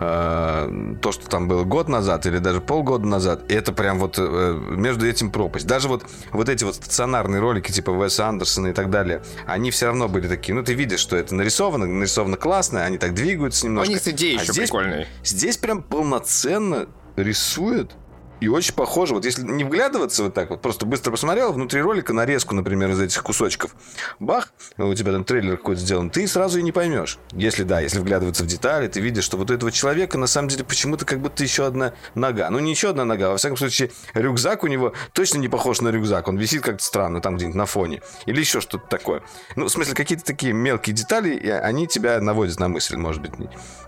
э, то, что там было год назад или даже полгода назад, это прям вот э, между этим пропасть. Даже вот, вот эти вот стационарные ролики типа Веса Андерсона и так далее, они все равно были такие, ну, ты видишь, что это нарисовано, нарисовано классно, они так двигаются немножко. Они с идеей А еще здесь- прикольные. Здесь прям полноценно рисует и очень похоже. Вот если не вглядываться вот так вот, просто быстро посмотрел внутри ролика нарезку, например, из этих кусочков. Бах, у тебя там трейлер какой-то сделан, ты сразу и не поймешь. Если да, если вглядываться в детали, ты видишь, что вот у этого человека на самом деле почему-то как будто еще одна нога. Ну, не еще одна нога, а во всяком случае, рюкзак у него точно не похож на рюкзак. Он висит как-то странно там где-нибудь на фоне. Или еще что-то такое. Ну, в смысле, какие-то такие мелкие детали, они тебя наводят на мысль, может быть.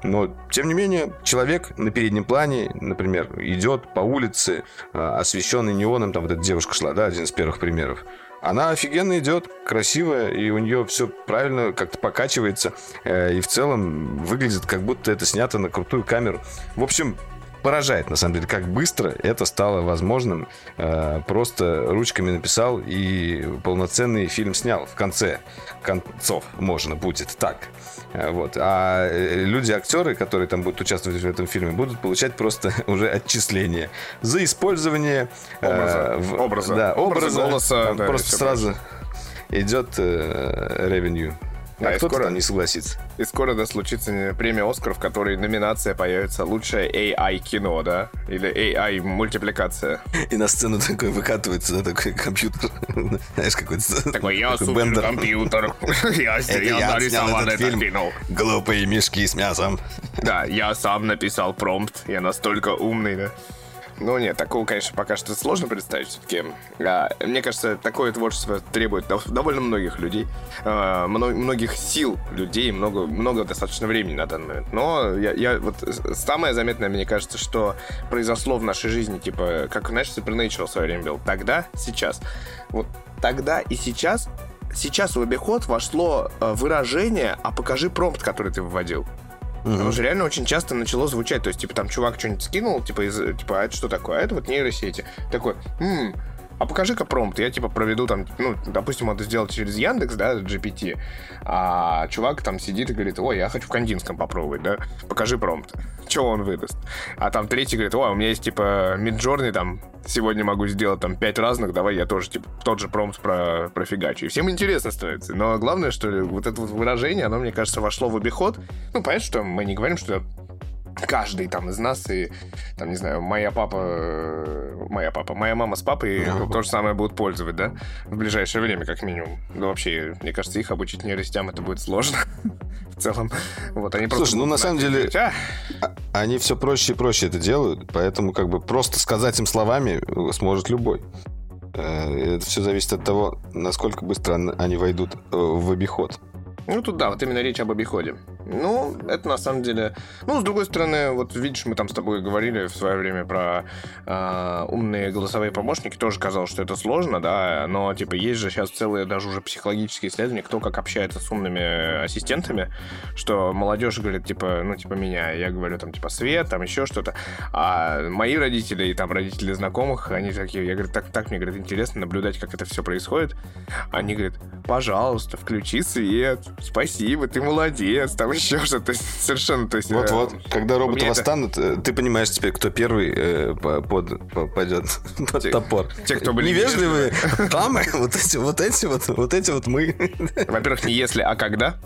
Но, тем не менее, человек на переднем плане, например, идет по улице, а, освещенный неоном, там вот эта девушка шла, да, один из первых примеров. Она офигенно идет, красивая, и у нее все правильно как-то покачивается, э, и в целом выглядит, как будто это снято на крутую камеру. В общем, поражает, на самом деле, как быстро это стало возможным. Э, Просто ручками написал и полноценный фильм снял в конце концов, можно будет так. Э, Вот. А э, люди-актеры, которые там будут участвовать в этом фильме, будут получать просто (laughs) уже отчисления за использование э, Образа. в- Образа. Да, Образа, образа. голоса, Там да, просто сразу идет э, ревеню. Да, а и кто-то скоро- там не согласится. И скоро да, случится премия Оскар, в которой номинация появится лучшее AI кино, да? Или AI мультипликация. И на сцену такой выкатывается, да, такой компьютер. (laughs) Знаешь, какой-то... Такой, я такой бендер. суперкомпьютер. (laughs) Я нарисовал этот кино. Глупые мешки с мясом. Да, я сам написал промпт. Я настолько умный, да. Ну нет, такого, конечно, пока что сложно представить все-таки. мне кажется, такое творчество требует дов- довольно многих людей, а, мно- многих сил людей, много, много достаточно времени на данный момент. Но я, я вот самое заметное, мне кажется, что произошло в нашей жизни, типа, как, знаешь, Supernatural в свое время был. Тогда, сейчас. Вот тогда и сейчас Сейчас в обиход вошло э, выражение «а покажи промпт, который ты вводил». Оно же реально очень часто начало звучать. То есть, типа, там чувак что-нибудь скинул, типа, из, типа, а это что такое? А это вот нейросети. Такой, «М, а покажи-ка промпт. Я, типа, проведу там, ну, допустим, это сделал через Яндекс, да, GPT, а чувак там сидит и говорит, ой, я хочу в Кандинском попробовать, да, покажи промпт. Что он выдаст? А там третий говорит, ой, у меня есть, типа, Midjourney, там, сегодня могу сделать, там, пять разных, давай я тоже, типа, тот же промпт про, профигачу. И всем интересно становится. Но главное, что вот это вот выражение, оно, мне кажется, вошло в обиход. Ну, понятно, что мы не говорим, что каждый там из нас и там не знаю моя папа э, моя папа моя мама с папой то же самое будут пользовать да в ближайшее время как минимум ну вообще мне кажется их обучить нейросетям это будет сложно (laughs) в целом вот они просто Слушай, ну, на самом деле- говорить, «А, А- Они все проще и проще это делают, поэтому как бы просто сказать им словами э, сможет любой. Э, Это все зависит от того, насколько быстро они войдут в обиход. Ну, тут да, вот именно речь об обиходе. Ну, это на самом деле... Ну, с другой стороны, вот видишь, мы там с тобой говорили в свое время про а, умные голосовые помощники. Тоже казалось, что это сложно, да, но, типа, есть же сейчас целые даже уже психологические исследования, кто как общается с умными ассистентами, что молодежь говорит, типа, ну, типа, меня, я говорю, там, типа, свет, там, еще что-то. А мои родители и там родители знакомых, они такие, я говорю, так, так, мне, говорят, интересно наблюдать, как это все происходит. Они говорят, пожалуйста, включи свет, спасибо, ты молодец, там еще что-то. (laughs) Совершенно, то есть... э, Вот-вот, когда роботы это- восстанут, э, ты понимаешь теперь, кто первый э, по- под, по- пойдет (laughs) под Те- топор. те, кто были невежливые, дамы, (laughs) вот эти, вот эти вот, вот эти вот мы. Во-первых, не если, а когда.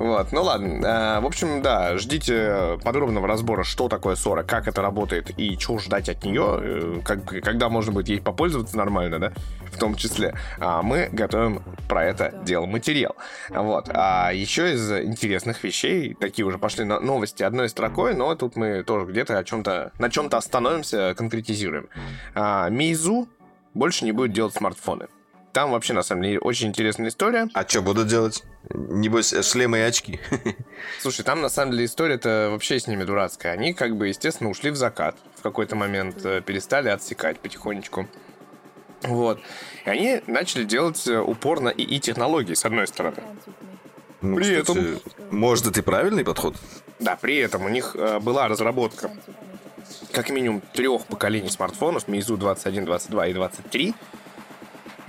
Вот, ну ладно. А, В общем, да, ждите подробного разбора, что такое Сора, как это работает и чего ждать от нее, э, как, когда можно будет ей попользоваться нормально, да, в том числе. А мы готовим про это дело материал. Вот. А еще из интересных вещей, такие уже пошли на новости одной строкой, но тут мы тоже где-то о чем-то, на чем-то остановимся, конкретизируем. А, Мейзу больше не будет делать смартфоны. Там вообще, на самом деле, очень интересная история. А что будут делать? Небось, э, шлемы и очки. (laughs) Слушай, там на самом деле история-то вообще с ними дурацкая. Они как бы, естественно, ушли в закат. В какой-то момент э, перестали отсекать потихонечку. Вот. И они начали делать э, упор на ИИ-технологии, с одной стороны. Ну, При кстати, Может, это и правильный подход? Да, при этом у них была разработка как минимум трех поколений смартфонов, Meizu 21, 22 и 23.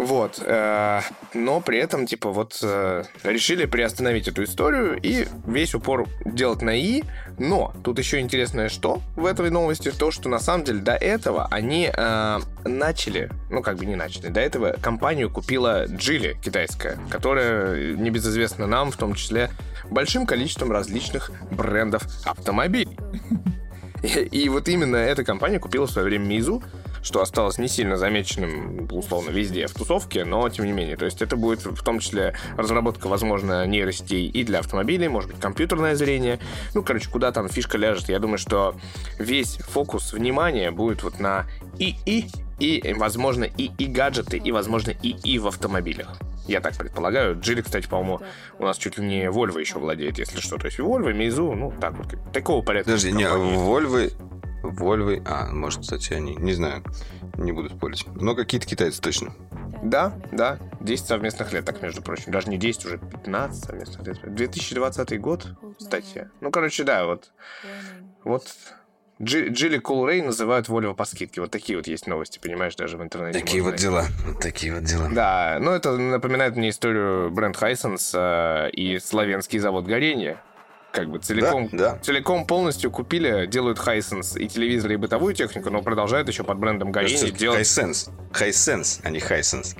Вот. э, но при этом, типа, вот э, решили приостановить эту историю и весь упор делать на И. Но тут еще интересное что в этой новости, то, что на самом деле до этого они э, начали, ну, как бы не начали, до этого компанию купила Джили китайская, которая небезызвестна нам, в том числе большим количеством различных брендов автомобилей. (laughs) И, и вот именно эта компания купила в свое время Мизу, что осталось не сильно замеченным, условно, везде в тусовке, но тем не менее. То есть это будет в том числе разработка, возможно, нейросетей и для автомобилей, может быть, компьютерное зрение. Ну, короче, куда там фишка ляжет. Я думаю, что весь фокус внимания будет вот на ИИ и, возможно, ИИ гаджеты, и, возможно, ИИ в автомобилях. Я так предполагаю. Джили, кстати, по-моему, у нас чуть ли не Volvo еще владеет, если что. То есть Volvo, Meizu, ну, так вот, такого порядка. Подожди, не, компании. Вольвы... Вольвы... А, может, кстати, они... Не знаю. Не буду спорить. Но какие-то китайцы точно. Да, да, 10 совместных лет, так, между прочим. Даже не 10, уже 15 совместных лет. 2020 год, кстати. Ну, короче, да, вот. Вот Дж- Джилли Кулрей называют Volvo по скидке. Вот такие вот есть новости, понимаешь, даже в интернете. Такие вот найти. дела. Такие вот дела. Да, ну это напоминает мне историю бренд Хайсенс э, и славянский завод горения. Как бы целиком, Да, да. целиком полностью купили, делают Хайсенс и телевизоры, и бытовую технику, но продолжают еще под брендом горения делать... Хайсенс. Хайсенс, а не Хайсенс.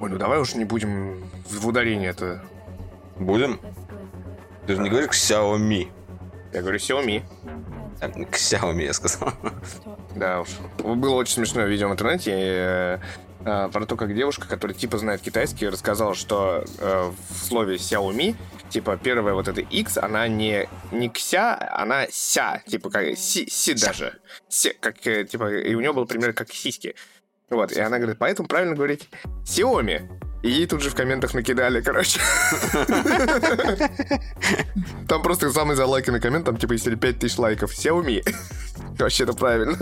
Ой, ну давай уж не будем в ударение это. Будем? Ты же не говоришь Xiaomi. Я говорю Xiaomi. А, К Xiaomi я сказал. Да уж. Было очень смешное видео в интернете э, э, про то, как девушка, которая типа знает китайский, рассказала, что э, в слове Xiaomi, типа первая вот эта X, она не, не кся, она ся, типа как си, си даже. Си, как, э, типа, и у нее был пример как сиськи. Вот, и она говорит, поэтому правильно говорить Xiaomi. И ей тут же в комментах накидали, короче. (laughs) Там просто самый залайканный коммент, там типа если 5000 лайков. Xiaomi. (laughs) Вообще это правильно.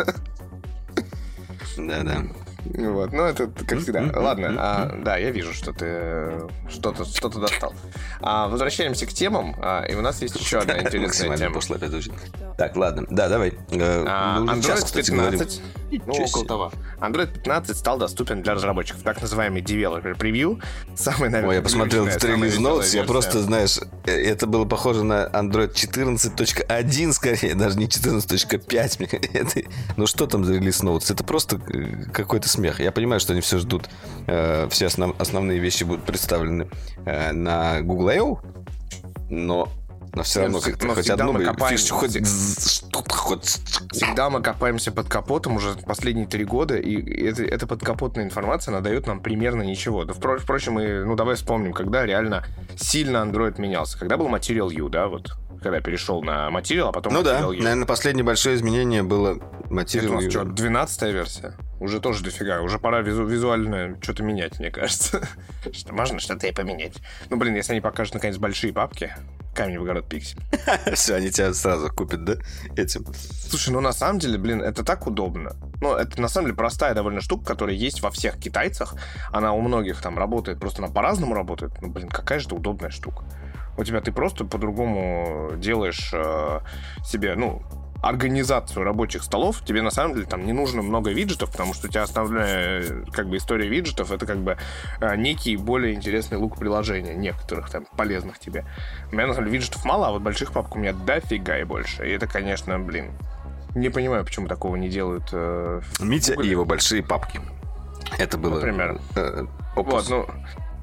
Да-да. Вот, ну это как всегда. Ладно, а, да, я вижу, что ты э, что-то что достал. А, возвращаемся к темам, а, и у нас есть еще одна (laughs) интересная тема. звучит. Так, ладно. Да, давай. Э, А, Android час, кстати, говорим. 15, ну, около того. Android 15 стал доступен для разработчиков. Так называемый Developer Preview. Самый, наверное, Ой, я посмотрел в веселая Notes, я просто, знаешь, э, это было похоже на Android 14.1 скорее, даже не 14.5. мне (laughs) это- Ну что там за релиз Notes? Это просто какой-то смех. Я понимаю, что они все ждут, э, все основ- основные вещи будут представлены э, на Google I.O., но, но все равно как-то хоть одну мы копаем фишечку, хоть что-то, хоть... Всегда мы копаемся под капотом уже последние три года, и это, эта подкапотная информация, она дает нам примерно ничего. Да, впро- впрочем, мы, ну, давай вспомним, когда реально сильно Android менялся. Когда был Material U, да, вот, когда перешел на Material, а потом Ну да, Material наверное, последнее большое изменение было Это у нас что, 12 версия? Уже тоже дофига. Уже пора визу- визуально что-то менять, мне кажется. (laughs) Что можно что-то и поменять. Ну, блин, если они покажут, наконец, большие папки, камень в огород пиксель. (laughs) Все, они тебя сразу купят, да? Этим. Слушай, ну на самом деле, блин, это так удобно. Ну, это на самом деле простая довольно штука, которая есть во всех китайцах. Она у многих там работает, просто она по-разному работает. Ну, блин, какая же это удобная штука. У тебя ты просто по-другому делаешь э, себе, ну, организацию рабочих столов, тебе на самом деле там не нужно много виджетов, потому что у тебя основная э, как бы история виджетов это как бы э, некий более интересный лук приложения, некоторых там полезных тебе. У меня на самом деле виджетов мало, а вот больших папок у меня дофига и больше. И это, конечно, блин, не понимаю, почему такого не делают. э, Митя Google. и его большие папки. Это было... Например. э, Вот, опус. ну,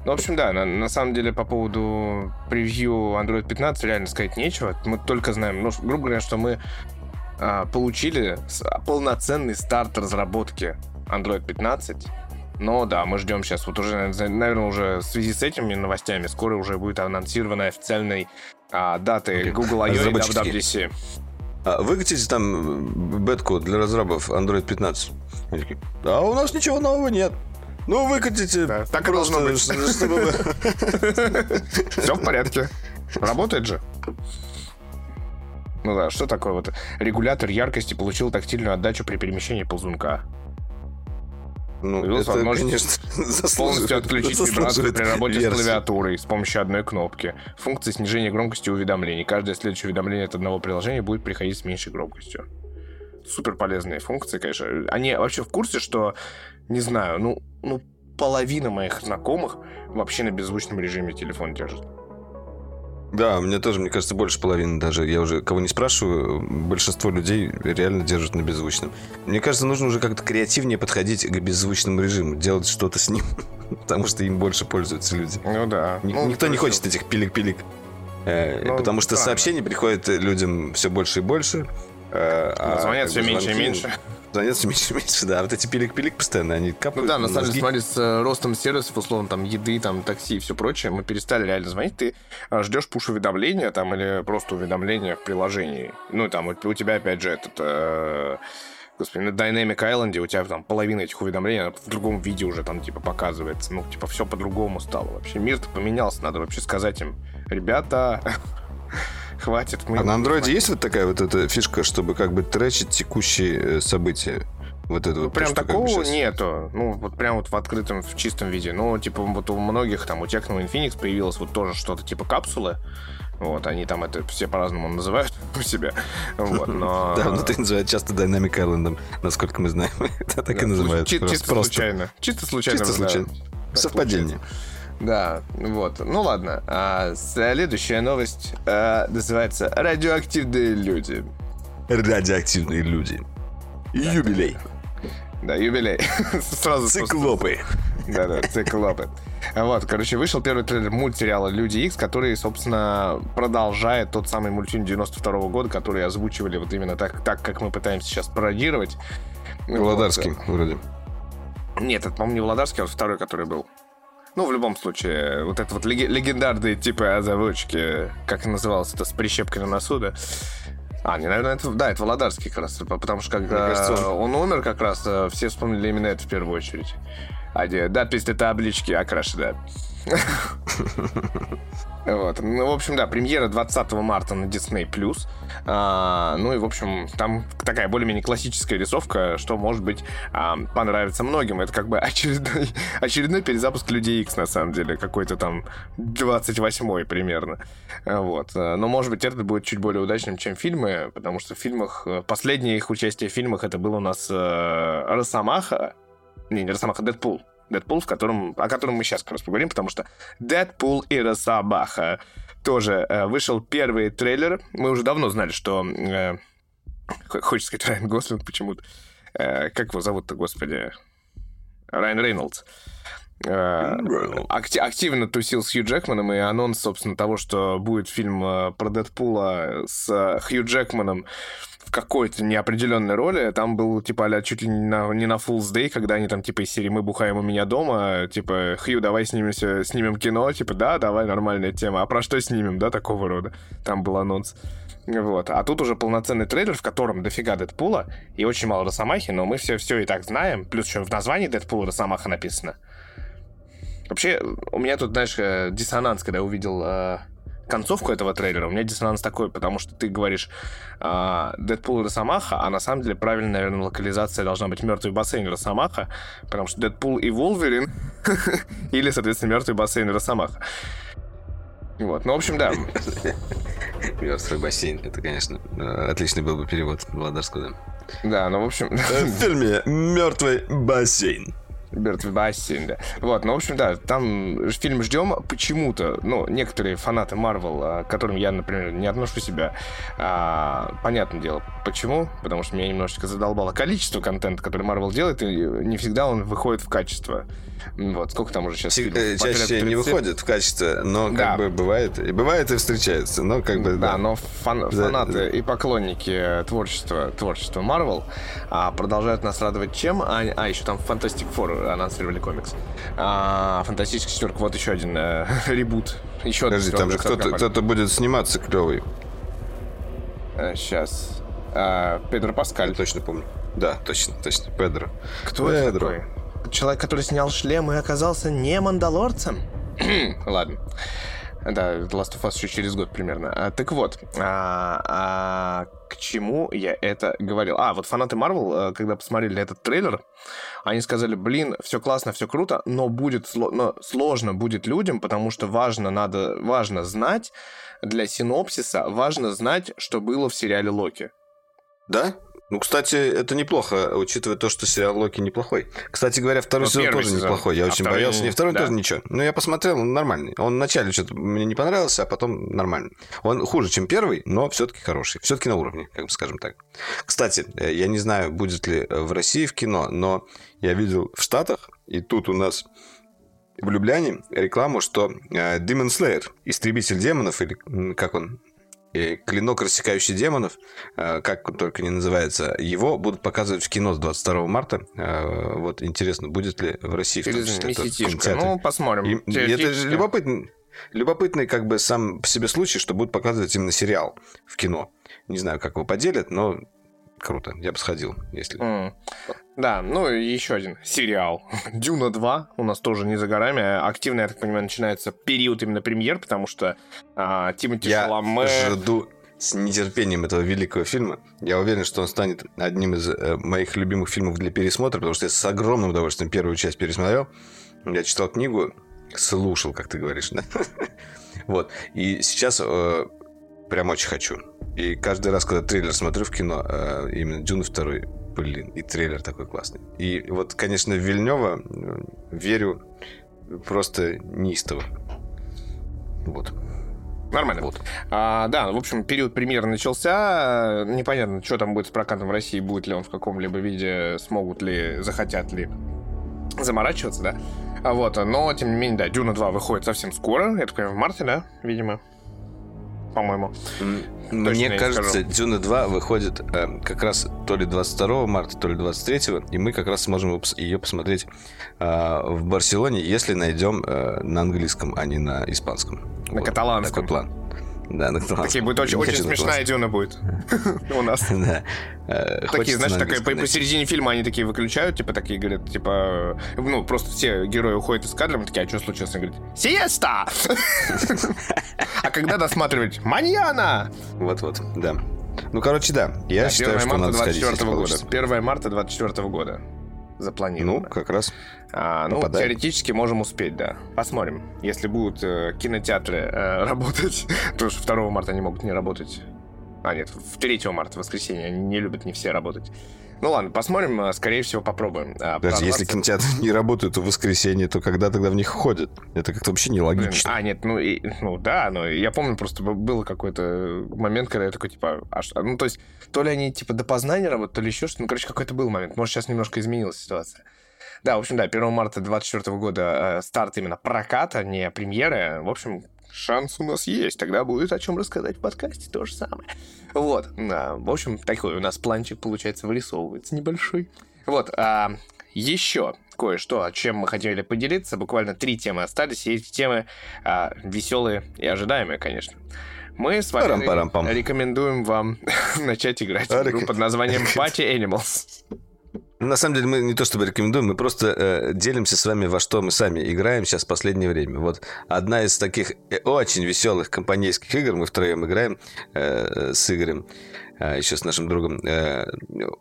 в общем, да, на, на самом деле по поводу превью Android 15 реально сказать нечего. Мы только знаем, ну, грубо говоря, что мы а, получили полноценный старт разработки Android 15. Но да, мы ждем сейчас, вот уже, наверное, уже в связи с этими новостями, скоро уже будет анонсирована официальной а, даты. Google I.O. и WWDC. А выкатите там бетку для разрабов Android 15. Они такие, а у нас ничего нового нет. Ну, выкатите. Да, так и должно быть. чтобы (laughs) Все в порядке. Работает же. Ну да, что такое вот регулятор яркости получил тактильную отдачу при перемещении ползунка. Ну, Появилась это, возможность конечно, (laughs) Полностью отключить вибрацию при работе с версии. клавиатурой с помощью одной кнопки. Функция снижения громкости уведомлений. Каждое следующее уведомление от одного приложения будет приходить с меньшей громкостью. Супер полезные функции, конечно. Они вообще в курсе, что, не знаю, ну, ну половина моих знакомых вообще на беззвучном режиме телефон держит. Да, мне тоже, мне кажется, больше половины даже. Я уже кого не спрашиваю, большинство людей реально держат на беззвучном. Мне кажется, нужно уже как-то креативнее подходить к беззвучному режиму, делать что-то с ним, (laughs) потому что им больше пользуются люди. Ну да. Ни- Ну, Никто не хочет этих пилик-пилик. Э, Ну, потому что странно. сообщений приходит людям все больше и больше. э, а Звонят как все меньше и меньше. Звонят все меньше меньше, да. Вот эти пилик-пилик постоянно, они Ну капают да, на самом деле, смотри, с э, ростом сервисов, условно, там, еды, там, такси и все прочее, мы перестали реально звонить. Ты э, ждешь пуш-уведомления там или просто уведомления в приложении. Ну, там, у, тебя, опять же, этот... э, Господи, на Dynamic Island у тебя там половина этих уведомлений в другом виде уже там типа показывается. Ну, типа, все по-другому стало вообще. Мир-то поменялся, надо вообще сказать им, ребята, (laughs) хватит. мы А на андроиде звоним». есть вот такая вот эта фишка, чтобы как бы тречить текущие э, события? Вот это Ну, вот. прям то, что как бы такого щас- нету. Ну, вот прям вот в открытом, в чистом виде. Ну, типа, вот у многих там, у Techno Infinix появилось вот тоже что-то типа капсулы. Вот, они там это все по-разному называют (laughs) у себя. Вот, но... (laughs) Да, внутри называют часто Dynamic Island, насколько мы знаем. (laughs) Это так и называют. Чисто случайно. Чисто случайно. Чисто Совпадение. Да, вот. Ну ладно. А следующая новость а, называется «Радиоактивные люди». Радиоактивные люди. Юбилей. Да, юбилей. (laughs) Сразу Циклопы. Да-да, циклопы. Вот, короче, вышел первый трейлер мультсериала «Люди Икс», который, собственно, продолжает тот самый мультфильм 92 года, который озвучивали вот именно так, так как мы пытаемся сейчас пародировать. Володарский, вроде. Вот. Нет, это, по-моему, не Володарский, а вот второй, который был. Ну, в любом случае, вот это вот леге- легендарные типы озвучки, как называлось это, с прищепкой на носу, да? А, не, наверное, это, да, это Володарский как раз, по- потому что когда кажется, он умер как раз, э, все вспомнили именно это в первую очередь. А где надпись таблички окрашена. (laughs) Вот. Ну, в общем, да, премьера 20 марта на Disney+. А, ну и, в общем, там такая более-менее классическая рисовка, что, может быть, а, понравится многим. Это как бы очередной, (laughs) очередной перезапуск Людей X на самом деле. Какой-то там 28-й примерно. А, Вот. А, Но, может быть, это будет чуть более удачным, чем фильмы, потому что в фильмах... э, Последнее их участие в фильмах это был у нас э, Росомаха. Не, не Росомаха, Дэдпул. Дэдпул, в котором, о котором мы сейчас как раз поговорим, потому что Дэдпул и Росомаха тоже э, вышел первый трейлер. Мы уже давно знали, что... э, хочется сказать Райан Гослинг почему-то. Э, как его зовут-то, господи? Райан Рейнольдс. Э, акти- активно тусил с Хью Джекманом, и анонс, собственно, того, что будет фильм э, про Дэдпула с э, Хью Джекманом в какой-то неопределенной роли. Там был, типа, а чуть ли не на, не на Fool's Day, когда они там, типа, из серии «Мы бухаем у меня дома», типа, «Хью, давай снимемся, снимем кино», типа, «Да, давай, нормальная тема». А про что снимем, да, такого рода? Там был анонс. Вот. А тут уже полноценный трейлер, в котором дофига Дэдпула и очень мало Росомахи, но мы все, все и так знаем. Плюс еще в названии Дэдпула Росомаха написано. Вообще, у меня тут, знаешь, э, диссонанс, когда я увидел э, концовку этого трейлера, у меня диссонанс такой, потому что ты говоришь э, Дэдпул и Росомаха, а на самом деле правильная, наверное, локализация должна быть Мертвый бассейн и Росомаха, потому что Дэдпул и Волверин (laughs) или, соответственно, Мертвый бассейн Росомаха. Вот, ну, в общем, да. (laughs) Мертвый бассейн. Это, конечно, отличный был бы перевод Володарского, да. Да, ну, в общем... (laughs) В фильме «Мертвый бассейн». Мертвый бассейн, да. Вот, ну, в общем, да, там фильм ждем почему-то, ну, некоторые фанаты Марвел, а, к которым я, например, не отношу себя, а, понятное дело, почему, потому что меня немножечко задолбало количество контента, который Марвел делает, и не всегда он выходит в качество. Вот, сколько там уже сейчас э, фильмов? Чаще Порядка не 30? выходит в качестве, но как Да. бы бывает. И бывает и встречается, но как бы... Да, но фан- Да, фанаты да. и поклонники творчества, творчества Marvel а, продолжают нас радовать чем? А, а, еще там Fantastic Four анонсировали комикс. А, Фантастическая четверка, вот еще один э, (laughs) ребут. Еще один Подожди, там же кто-то, кто-то будет сниматься клевый. Сейчас. Педро Я Паскаль. точно помню. Да, точно, точно. Педро. Кто это Педро. такой? Человек, который снял шлем и оказался не мандалорцем? (clears throat) Ладно. Да, Last of Us еще через год примерно. А, так вот, а, а, к чему я это говорил? А, вот фанаты Marvel, э, когда посмотрели этот трейлер, они сказали, блин, все классно, все круто, но будет но сложно будет людям, потому что важно, надо, важно знать для синопсиса, важно знать, что было в сериале Локи. Да? Ну, кстати, это неплохо, учитывая то, что сериал Локи неплохой. Кстати говоря, второй Ну, сезон тоже сезон. неплохой. Я А очень второй боялся. не- второй да. тоже ничего. Но я посмотрел, он нормальный. Он вначале что-то мне не понравился, а потом нормально. Он хуже, чем первый, но все-таки хороший. Все-таки на уровне, как бы скажем так. Кстати, э, я не знаю, будет ли э, в России в кино, но я видел в Штатах, и тут у нас в Любляне рекламу, что э, Demon Slayer, истребитель демонов, или как он, клинок, рассекающий демонов, э, как он только не называется, его будут показывать в кино с 22 марта. Э, Вот интересно, будет ли в России в том числе кинотеатре. Ну, посмотрим. И- это же любопытный, любопытный как бы сам по себе случай, что будут показывать именно сериал в кино. Не знаю, как его поделят, но круто. Я бы сходил, если... М. Да, ну и еще один сериал. (laughs) Дюна 2 у нас тоже не за горами. Активно, я так понимаю, начинается период именно премьер, потому что а, Тимоти Я Шаломе... жду с нетерпением этого великого фильма. Я уверен, что он станет одним из э, моих любимых фильмов для пересмотра, потому что я с огромным удовольствием первую часть пересмотрел. Я читал книгу, слушал, как ты говоришь, да? (laughs) Вот. И сейчас э, прям очень хочу. И каждый раз, когда трейлер смотрю в кино, э, именно Дюна второй, блин, и трейлер такой классный. И вот, конечно, в Вильнева э, верю просто неистово. Вот. Нормально. Вот. А, да, в общем, период премьер начался. Непонятно, что там будет с прокатом в России, будет ли он в каком-либо виде, смогут ли, захотят ли заморачиваться, да. А вот, но, тем не менее, да, Дюна 2 выходит совсем скоро. Я так понимаю, в марте, да, видимо. По-моему. Мне не кажется, скажу. Дюна 2 выходит э, как раз то ли 22 марта, то ли 23, и мы как раз сможем ее посмотреть э, в Барселоне, если найдем э, на английском, а не на испанском. На каталанском. Такой план. Да, на каталанском. Такие будет очень, очень смешная Дюна будет (laughs) у нас. (laughs) Да. Э, Такие, знаешь, на такая, посередине фильма они такие выключают, типа, такие говорят, типа, ну, просто все герои уходят из кадра, такие, а что случилось? Они говорят, сиеста! (laughs) А когда досматривать? Маньяна! Вот-вот, да. Ну, короче, да. Я Да, считаю, 1 что марта надо сходить, 24 если года. получится. 1 марта 24 года. Ну, Запланировано. как раз. А, ну, попадаем. теоретически можем успеть, да. Посмотрим. Если будут э, кинотеатры э, (laughs) работать, потому что 2 марта они могут не работать. А, нет, в 3 марта, воскресенье, они не любят не все работать. Ну ладно, посмотрим, э, скорее всего, попробуем. А, Даже если кинотеатры (laughs) не работают в воскресенье, то когда тогда в них ходят? Это как-то вообще Блин, нелогично. А, нет, ну, и, ну да, но я помню, просто был какой-то момент, когда я такой, типа, а что- ну, то есть, то ли они, типа, до познания работают, то ли еще что-то, ну, короче, какой-то был момент. Может, сейчас немножко изменилась ситуация. Да, в общем, да, 1 марта 2024 года э, старт именно проката, не премьеры. В общем, шанс у нас есть. Тогда будет о чем рассказать в подкасте, то же самое. Вот, да, в общем, такой у нас планчик, получается, вырисовывается небольшой. Вот, а, еще кое-что, чем мы хотели поделиться. Буквально три темы остались, и эти темы а, веселые и ожидаемые, конечно. Мы с вами рекомендуем вам (laughs) начать играть в игру под названием Party Animals. На самом деле мы не то чтобы рекомендуем, мы просто э, делимся с вами, во что мы сами играем сейчас в последнее время. Вот одна из таких э, очень веселых компанейских игр, мы втроем играем э, с Игорем, э, еще с нашим другом. э,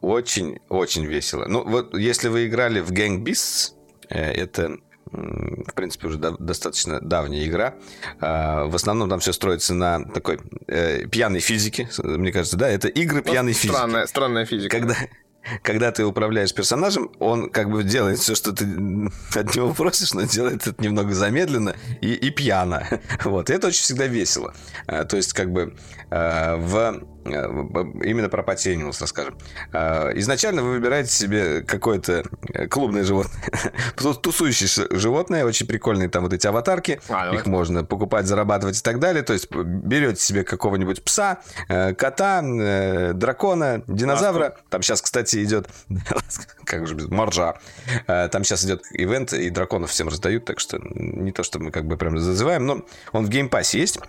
Очень-очень весело. Ну, вот если вы играли в Gang Beasts, э, это в принципе, уже достаточно давняя игра. А, В основном там все строится на такой э, пьяной физике, мне кажется, да, это игры пьяной физики. Странная, странная физика. Когда, когда ты управляешь персонажем, он как бы делает все, что ты от него просишь, но делает это немного замедленно и, и пьяно. (laughs) Вот. И это очень всегда весело. А, То есть, как бы а, в в- именно про Party Animals расскажем. Изначально вы выбираете себе какое-то э, клубное животное, (laughs) Ту- тусующееся животное, очень прикольные там вот эти аватарки, А, ну их это- можно покупать, зарабатывать и так далее. То есть берете себе какого-нибудь пса, э, кота, э, дракона, динозавра. Там сейчас, кстати, идет, (laughs) как же без моржа. Э, Там сейчас идет event, и драконов всем раздают, так что не то, что мы как бы прям зазываем, но он в Game Pass е есть.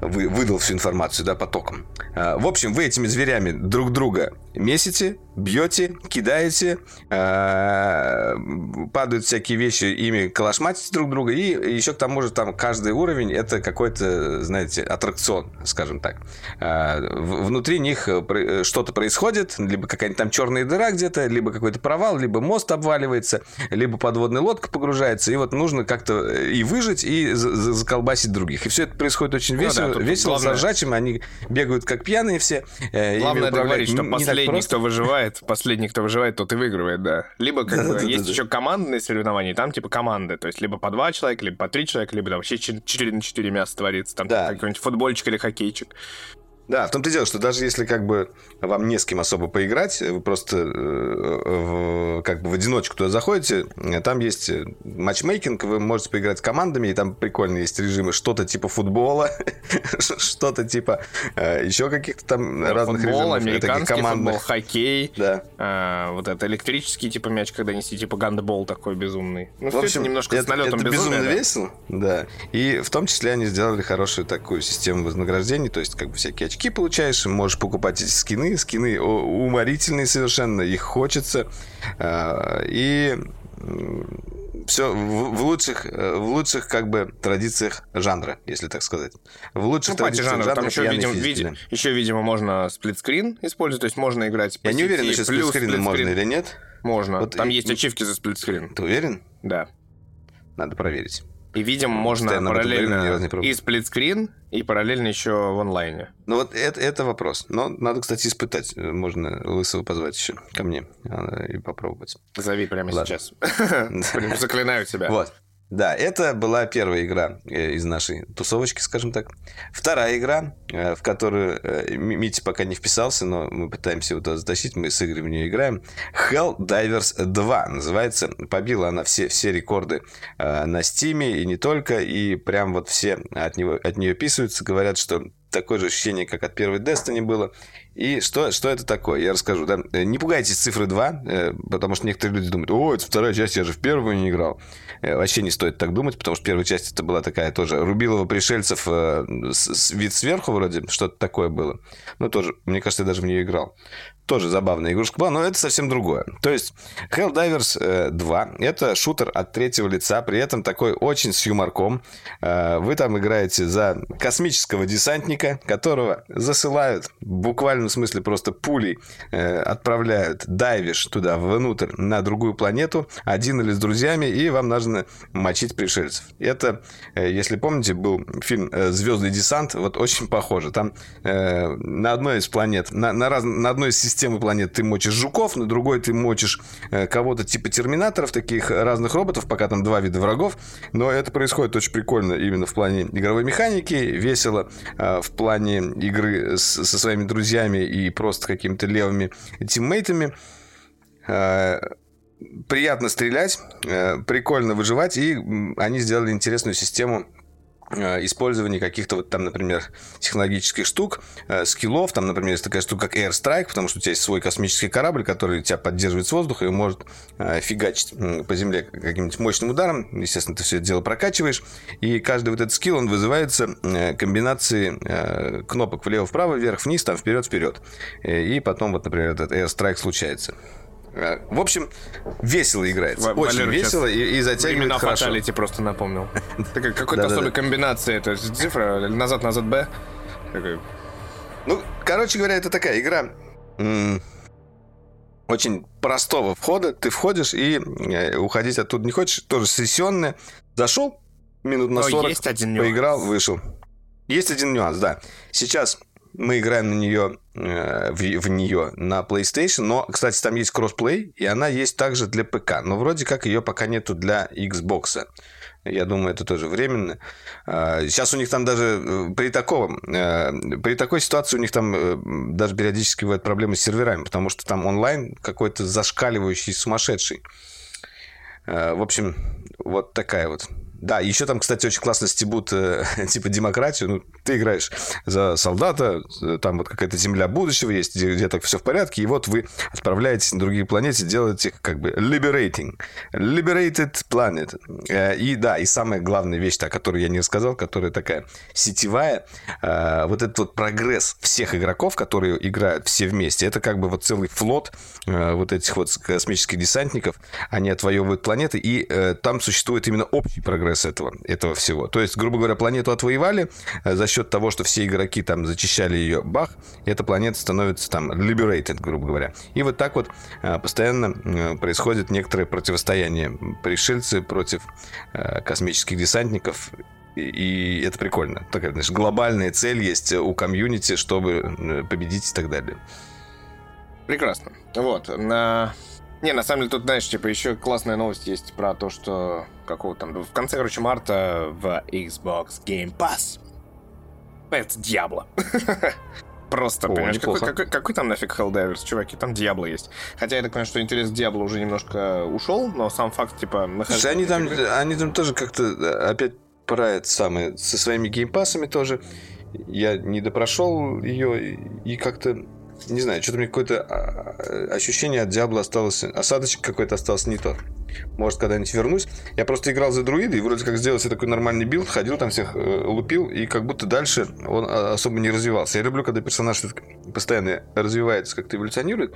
Вы, выдал всю информацию, да, потоком. А, В общем, вы этими зверями друг друга месите, бьете, кидаете, э, падают всякие вещи, ими калашматите друг друга, и еще к тому же там каждый уровень это какой-то, знаете, аттракцион, скажем так. Э, внутри них э, что-то происходит, либо какая-нибудь там черная дыра где-то, либо какой-то провал, либо мост обваливается, либо подводная лодка погружается, и вот нужно как-то и выжить, и заколбасить других. И все это происходит очень весело, ну, да, весело, главное... зажачим, они бегают как пьяные все. Главное договорить, что последний, кто выживает, выживает, последний, кто выживает, тот и выигрывает, да. Либо как бы есть еще командные соревнования, там типа команды, то есть либо по два человека, либо по три человека, либо там вообще 4 на 4 мяса творится, там какой-нибудь футбольчик или хоккейчик. Да, в том-то и дело, что даже если как бы вам не с кем особо поиграть, вы просто э, в, как бы в одиночку туда заходите, там есть матчмейкинг, вы можете поиграть с командами, и там прикольно есть режимы что-то типа футбола, (laughs) что-то типа э, еще каких-то там ну, разных футбол, режимов. американский футбол, хоккей, да. э, вот это электрический типа мяч, когда нести типа гандбол такой безумный. Ну, в общем, немножко это, с налетом это безумно да? весело, да. И в том числе они сделали хорошую такую систему вознаграждений, то есть как бы всякие очки получаешь, можешь покупать эти скины. Скины уморительные совершенно, их хочется. А, и все в, в лучших, в лучших как бы традициях жанра, если так сказать. В лучших ну, традициях жанра, жанра там еще, видим, види, еще, видимо, можно сплитскрин использовать, то есть можно играть Я не уверен, что сплитскрин можно или нет. Можно. Вот там и, есть ачивки за сплитскрин. Ты уверен? Да. Надо проверить. И, видим, можно Постоянно параллельно и сплитскрин, и параллельно еще в онлайне. Ну вот это, это вопрос. Но надо, кстати, испытать. Можно Лысого позвать еще ко мне а, и попробовать. Зови прямо Ладно. сейчас. (laughs) Заклинаю тебя. Вот. Да, это была первая игра э, из нашей тусовочки, скажем так. Вторая игра, э, в которую э, Митя пока не вписался, но мы пытаемся его туда затащить, мы с Игорем в нее играем. Hell Divers 2 называется. Побила она все, все рекорды на Стиме и не только, и прям вот все от, него, от нее писаются, говорят, что такое же ощущение, как от первой Destiny было. И что, что это такое? Я расскажу. Да? Не пугайтесь цифры 2, потому что некоторые люди думают, о, это вторая часть, я же в первую не играл. Э, вообще не стоит так думать, потому что первая часть это была такая тоже Рубилова пришельцев э, вид сверху вроде, что-то такое было. Ну, тоже, мне кажется, я даже в нее играл. Тоже забавная игрушка но это совсем другое. То есть Helldivers 2 э, это шутер от третьего лица, при этом такой очень с юморком. Э, вы там играете за космического десантника, которого засылают, в буквальном смысле просто пулей э, отправляют, дайвишь туда, внутрь, на другую планету, один или с друзьями, и вам нужно мочить пришельцев. Это, если помните, был фильм «Звездный десант», вот очень похоже. Там на одной из планет, на, на, раз, на одной из системы планет ты мочишь жуков, на другой ты мочишь э, кого-то типа терминаторов, таких разных роботов, пока там два вида врагов. Но это происходит очень прикольно именно в плане игровой механики, весело э, в плане игры с, со своими друзьями и просто какими-то левыми тиммейтами э, приятно стрелять, прикольно выживать, и они сделали интересную систему Э, использование каких-то вот там, например, технологических штук, э, скиллов, там, например, есть такая штука, как Airstrike, потому что у тебя есть свой космический корабль, который тебя поддерживает с воздуха и может э, фигачить по земле каким-нибудь мощным ударом. Естественно, ты все это дело прокачиваешь, и каждый вот этот скилл, он вызывается комбинацией кнопок влево-вправо, вверх-вниз, там, вперед-вперед. И потом вот, например, этот Airstrike случается. В общем, весело играется. В, Очень весело и, и затягивает Времена хорошо. Фаталити просто напомнил. (laughs) Какой-то особой комбинации. То есть цифра назад-назад Б. Ну, короче говоря, это такая игра очень простого входа. Ты входишь и э, уходить оттуда не хочешь. Тоже сессионная. Зашел, минут на 40, есть один поиграл, вышел. Есть один нюанс, да. Сейчас мы играем на нее, э, в, в нее на PlayStation, но, кстати, там есть кроссплей, и она есть также для ПК, но вроде как ее пока нету для Xbox. Я думаю, это тоже временно. Сейчас у них там даже э, при таком, э, при такой ситуации у них там даже периодически бывают проблемы с серверами, потому что там онлайн какой-то зашкаливающий, сумасшедший. В общем, вот такая вот. Да, еще там, кстати, очень классно стебут (laughs) типа демократию. Ну, Ты играешь за солдата, там вот какая-то земля будущего есть, где, где так все в порядке, и вот вы отправляетесь на другие планеты, делаете как бы liberating. Liberated planet. Э, и да, и самая главная вещь, о которой я не рассказал, которая такая сетевая, э, вот этот вот прогресс всех игроков, которые играют все вместе, это как бы вот целый флот э, вот этих вот космических десантников, они отвоевывают планеты, и там существует именно общий прогресс этого, этого всего. То есть, грубо говоря, планету отвоевали за счет того, что все игроки там зачищали ее, бах, эта планета становится там liberated, грубо говоря. И вот так вот постоянно происходит некоторое противостояние пришельцы против космических десантников и это прикольно. Такая, знаешь, глобальная цель есть у комьюнити, чтобы э, победить и так далее. Прекрасно. Вот. На... Не, на самом деле, тут, знаешь, типа, еще классная новость есть про то, что какого там... В конце, короче, марта в Xbox Game Pass это Диабло. (laughs) Просто, О, понимаешь, какой, какой, какой там нафиг Helldivers, чуваки, там Диабло есть. Хотя я так понимаю, что интерес к Диабло уже немножко ушел, но сам факт, типа, нахождения... Они там, они там тоже как-то э, опять про это самое, со своими геймпасами тоже. Я не допрошел ее и как-то не знаю, что-то мне какое-то а, ощущение от Diablo осталось, осадочек какой-то остался не тот. Может, когда-нибудь вернусь. Я просто играл за друида и вроде как сделал себе такой нормальный build, ходил там всех э, лупил, и как будто дальше он а, особо не развивался. Я люблю, когда персонаж постоянно развивается, как-то эволюционирует.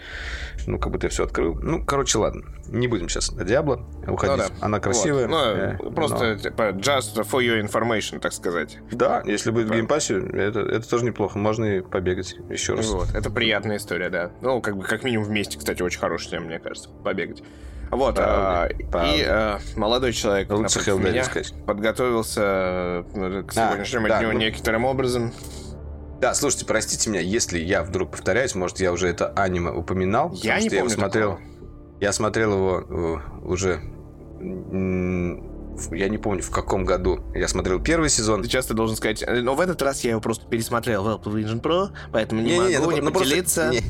Ну, как будто я все открыл. Ну, короче, ладно. Не будем сейчас на Diablo уходить. Ну, да. Она красивая. Вот. Ну, э, просто но... типа just for your information, так сказать. Да, если будет в Game Pass е, это, это тоже неплохо. Можно и побегать еще раз. Вот, это приятная история, да. Ну, как бы как минимум вместе, кстати, очень хорошая, мне кажется, побегать. Вот, правда, а, правда. и а, молодой человек Лучше меня сказать. подготовился э, к сегодняшнему да, дню да, некоторым образом. Да, слушайте, простите меня, если я вдруг повторяюсь, может, я уже это аниме упоминал. Я не помню я смотрел. Такого. Я смотрел его э, уже я не помню, в каком году я смотрел первый сезон. Ты часто должен сказать, «Э, но в этот раз я его просто пересмотрел в Apple Vision Pro, поэтому не, не могу не, ну, не ну, поделиться. Просто,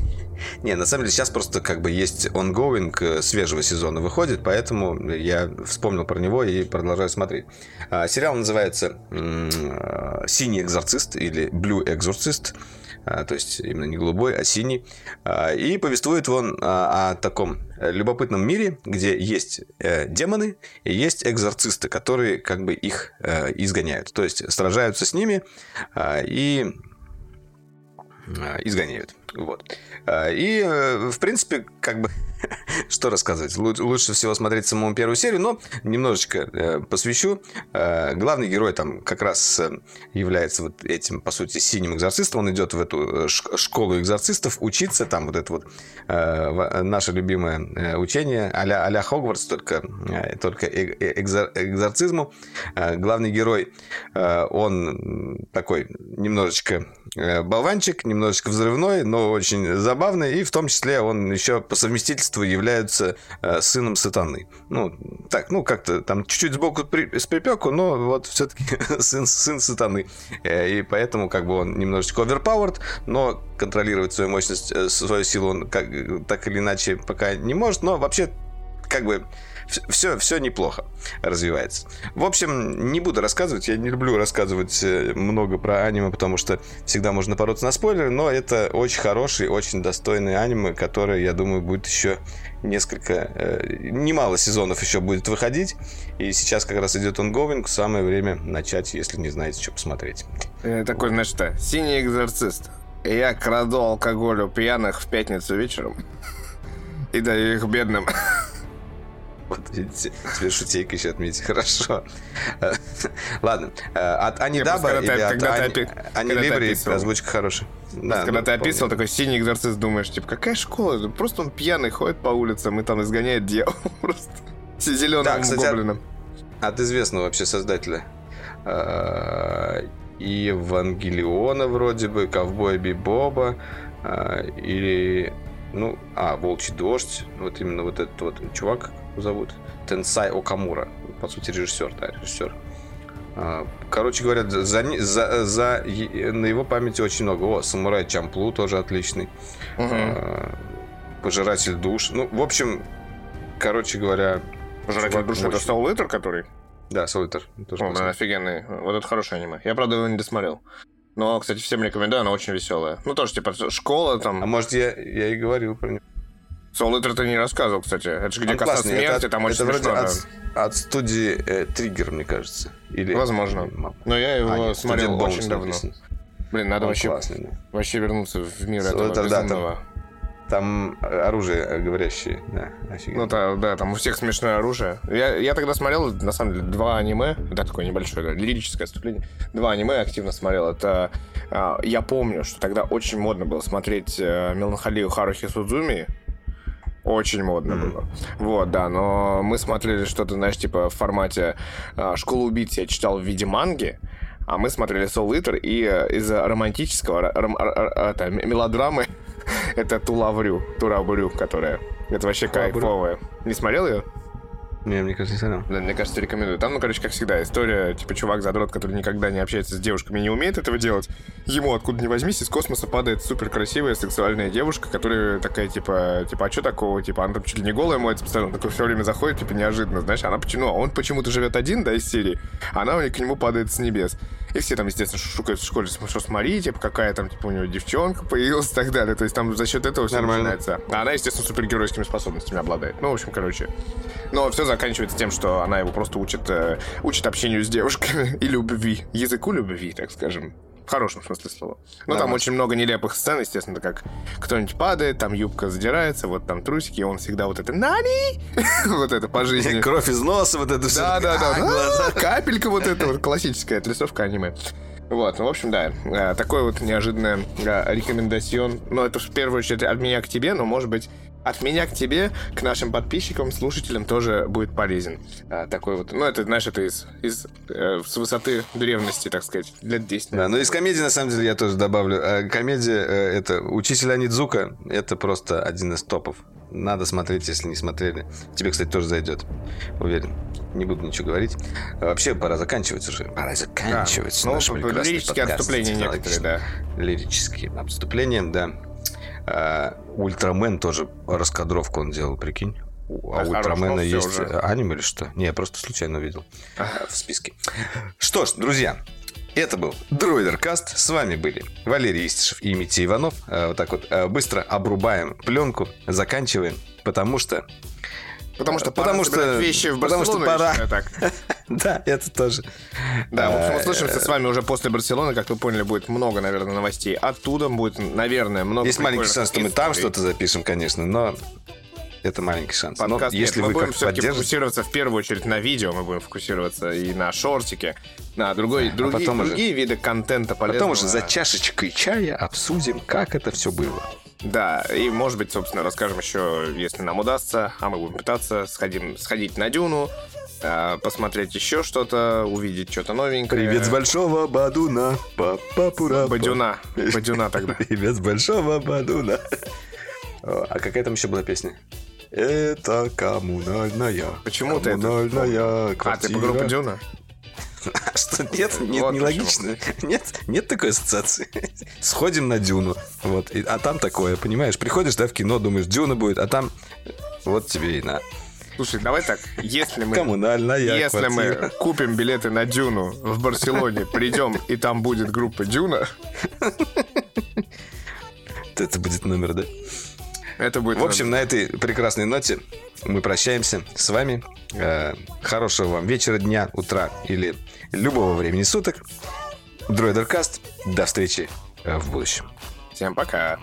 не, не, на самом деле сейчас просто как бы есть ongoing э, свежего сезона выходит, поэтому я вспомнил про него и продолжаю смотреть. А, сериал называется «Синий экзорцист» или «Blue Exorcist». А, то есть именно не голубой, а синий. А, и повествует он о таком любопытном мире, где есть э, демоны и есть экзорцисты, которые как бы их э, изгоняют. То есть сражаются с ними а, и изгоняют. Вот. И, э, в принципе, как бы (laughs) что рассказывать? Лучше всего смотреть самому первую серию, но немножечко э, посвящу. Э, главный герой там как раз э, является вот этим, по сути, синим экзорцистом. Он идет в эту школу экзорцистов учиться. Там вот это вот наше любимое учение а-ля, а Хогвартс, только, только экзор, экзорцизму. Главный герой, он такой немножечко болванчик, немножечко взрывной, но очень забавный. И в том числе он еще по совместительству являются э, сыном сатаны. Ну, так, ну, как-то там чуть-чуть сбоку при, с припеку, но вот все-таки (laughs) сын, сын сатаны. Э, и поэтому как бы он немножечко overpowered, но контролировать свою мощность, э, свою силу он как, так или иначе пока не может, но вообще как бы все, все неплохо развивается. В общем, не буду рассказывать. Я не люблю рассказывать э, много про аниме, потому что всегда можно бороться на спойлеры, но это очень хороший, очень достойный аниме, который, я думаю, будет еще несколько, э, немало сезонов еще будет выходить. И сейчас как раз идет ongoing, самое время начать, если не знаете, что посмотреть. Э, такой, значит, что, синий экзорцист. Я краду алкоголь у пьяных в пятницу вечером (laughs) и даю их бедным. (laughs) Вот видите, тебе шутейка еще отметить. Хорошо. (laughs) Ладно. Э, от Анидаба или от Ани Либри озвучка хорошая. Да, когда ну, ты описывал такой синий экзорцист, думаешь, типа, какая школа? Просто он пьяный ходит по улицам и там изгоняет дьявол (laughs) просто. С зеленым гоблином. От известного вообще создателя. Э, и Евангелиона вроде бы, Ковбоя Бибоба, э, или ну, а, Волчий дождь, вот именно вот этот вот чувак, зовут? Тенсай Окамура. По сути, режиссер, да, режиссер. А, короче говоря, за, за, за, на его памяти очень много. О, Самурай Чамплу тоже отличный. Угу. Пожиратель душ. Ну, в общем, короче говоря... Пожиратель душ это Soul Eater, который? Да, Soul Eater. Тоже О, да, офигенный. Вот это хорошее аниме. Я, правда, его не досмотрел. Но, кстати, всем рекомендую, она очень веселая. Ну, тоже, типа, школа там. А может, я, я и говорил про. Soul Eater ты не рассказывал, кстати. Это же где Он коса смерти, это, там очень это вроде смешно. от, от студии э, Триггер, мне кажется. Или... Возможно. Но я его А, нет, смотрел очень давно. написано. Блин, надо Он вообще, классный, да. вообще вернуться в мир Soul этого Eater, да, там- безумного. Там э, оружие говорящее, да, офигенно. Ну да, да, там у всех смешное оружие. Я, я тогда смотрел, на самом деле, два аниме, да, такое небольшое, да, лирическое отступление. Два аниме активно смотрел. Это а, я помню, что тогда очень модно было смотреть э, Меланхолию Харухи Судзуми. Очень модно было. Вот, да, но мы смотрели что-то, знаешь, типа в формате а, «Школа убийц» я читал в виде манги, а мы смотрели Soul Eater, и э, из романтического, ром- это, мелодрамы это Тулаврю, Турабрю, которая. Это вообще кайфовая. Не смотрел ее? Не, мне кажется, не смотрел. Да, мне кажется, рекомендую. Там, ну, короче, как всегда, история, типа, чувак-задрот, который никогда не общается с девушками и не умеет этого делать. Ему, откуда ни возьмись, из космоса падает супер красивая сексуальная девушка, которая такая, типа, типа, а что такого? Типа, она там чуть ли не голая моется постоянно, такой все время заходит, типа, неожиданно, знаешь, она почему, а он почему-то живет один, да, из серии, а она у него к нему падает с небес. И все там, естественно, шушукают в школе, что смотри, типа, какая там, типа, у него девчонка появилась и так далее. То есть там за счет этого все Нормально. начинается. А она, естественно, супергеройскими способностями обладает. Ну, в общем, короче. Но все заканчивается тем, что она его просто учит, э, учит общению с девушками (laughs) и любви. Языку любви, так скажем. В хорошем смысле слова. Но там Нормально. очень много нелепых сцен, естественно, как кто-нибудь падает, там юбка задирается, вот там трусики, и он всегда вот это «Нани!» (laughs) Вот это по жизни. (laughs) Кровь из носа, вот это все. Да, да, да. (laughs) А, глаза. А, Капелька вот эта вот классическая отрисовка аниме. Вот, ну, в общем, да, э, такой вот неожиданный э, рекомендацион. Но это в первую очередь от меня к тебе, но, может быть, от меня к тебе, к нашим подписчикам, слушателям тоже будет полезен. Э, Такой вот, ну, это, знаешь, это из, из э, с высоты древности, так сказать, лет 10. Да, ну из комедии, на самом деле, я тоже добавлю. Э, Комедия, э, это «Учитель Анидзука», это просто один из топов. Надо смотреть, если не смотрели. Тебе, кстати, тоже зайдет. Уверен. Не буду ничего говорить. А Вообще, пора заканчивать уже. Пора заканчивать. ну, по- прекрасный лирические подкаст отступления некоторые, да. Лирические отступления, да. А, Ультрамен тоже раскадровку он делал, прикинь. А у Ультрамена есть уже. э, аниме или что? Не, я просто случайно увидел э, в списке. Что ж, друзья, это был Дроидеркаст. С вами были Валерий Истишев и Митя Иванов. Э, Вот так вот э, быстро обрубаем пленку, заканчиваем, потому что... Потому что Потому что- вещи в потому что Барселону, пора. так. (laughs) Да, это тоже. Да, в общем, Э, услышимся с вами уже после Барселоны. Как вы поняли, будет много, наверное, новостей. Оттуда будет, наверное, много Есть маленький шанс, что мы там что-то запишем, конечно, но это маленький шанс. Но Подкаст, если нет, мы будем все-таки поддержите... фокусироваться в первую очередь на видео, мы будем фокусироваться и на шортике, на другой, другие, потом уже- другие виды контента полезного. Потом уже за чашечкой чая обсудим, как это все было. Да, и, может быть, собственно, расскажем еще, если нам удастся, а мы будем пытаться, сходим, сходить на Дюну, э, посмотреть еще что-то, увидеть что-то новенькое. Привет с большого Бадуна. Па-па-пура-па. Бадюна. Бадюна тогда. (laughs) Привет с большого Бадуна. А какая там еще была песня? Это коммунальная. Почему ты это коммунальная А, ты квартира. по группе Дюна? (laughs) Нет, нет, нелогично. Нет, нет такой ассоциации. Сходим на Дюну. Вот, а там такое, понимаешь? Приходишь, да, в кино, думаешь, Дюна будет, а там вот тебе и на. Слушай, давай так, если мы... Коммунальная Если мы квартира. купим билеты на Дюну в Барселоне, придем, и там будет группа Дюна, (laughs) Это будет номер, да? Это будет... В общем, на этой прекрасной ноте мы прощаемся с вами. Э, Хорошего вам вечера, дня, утра или любого времени суток. Дроидеркаст. До встречи э, в будущем. всем пока.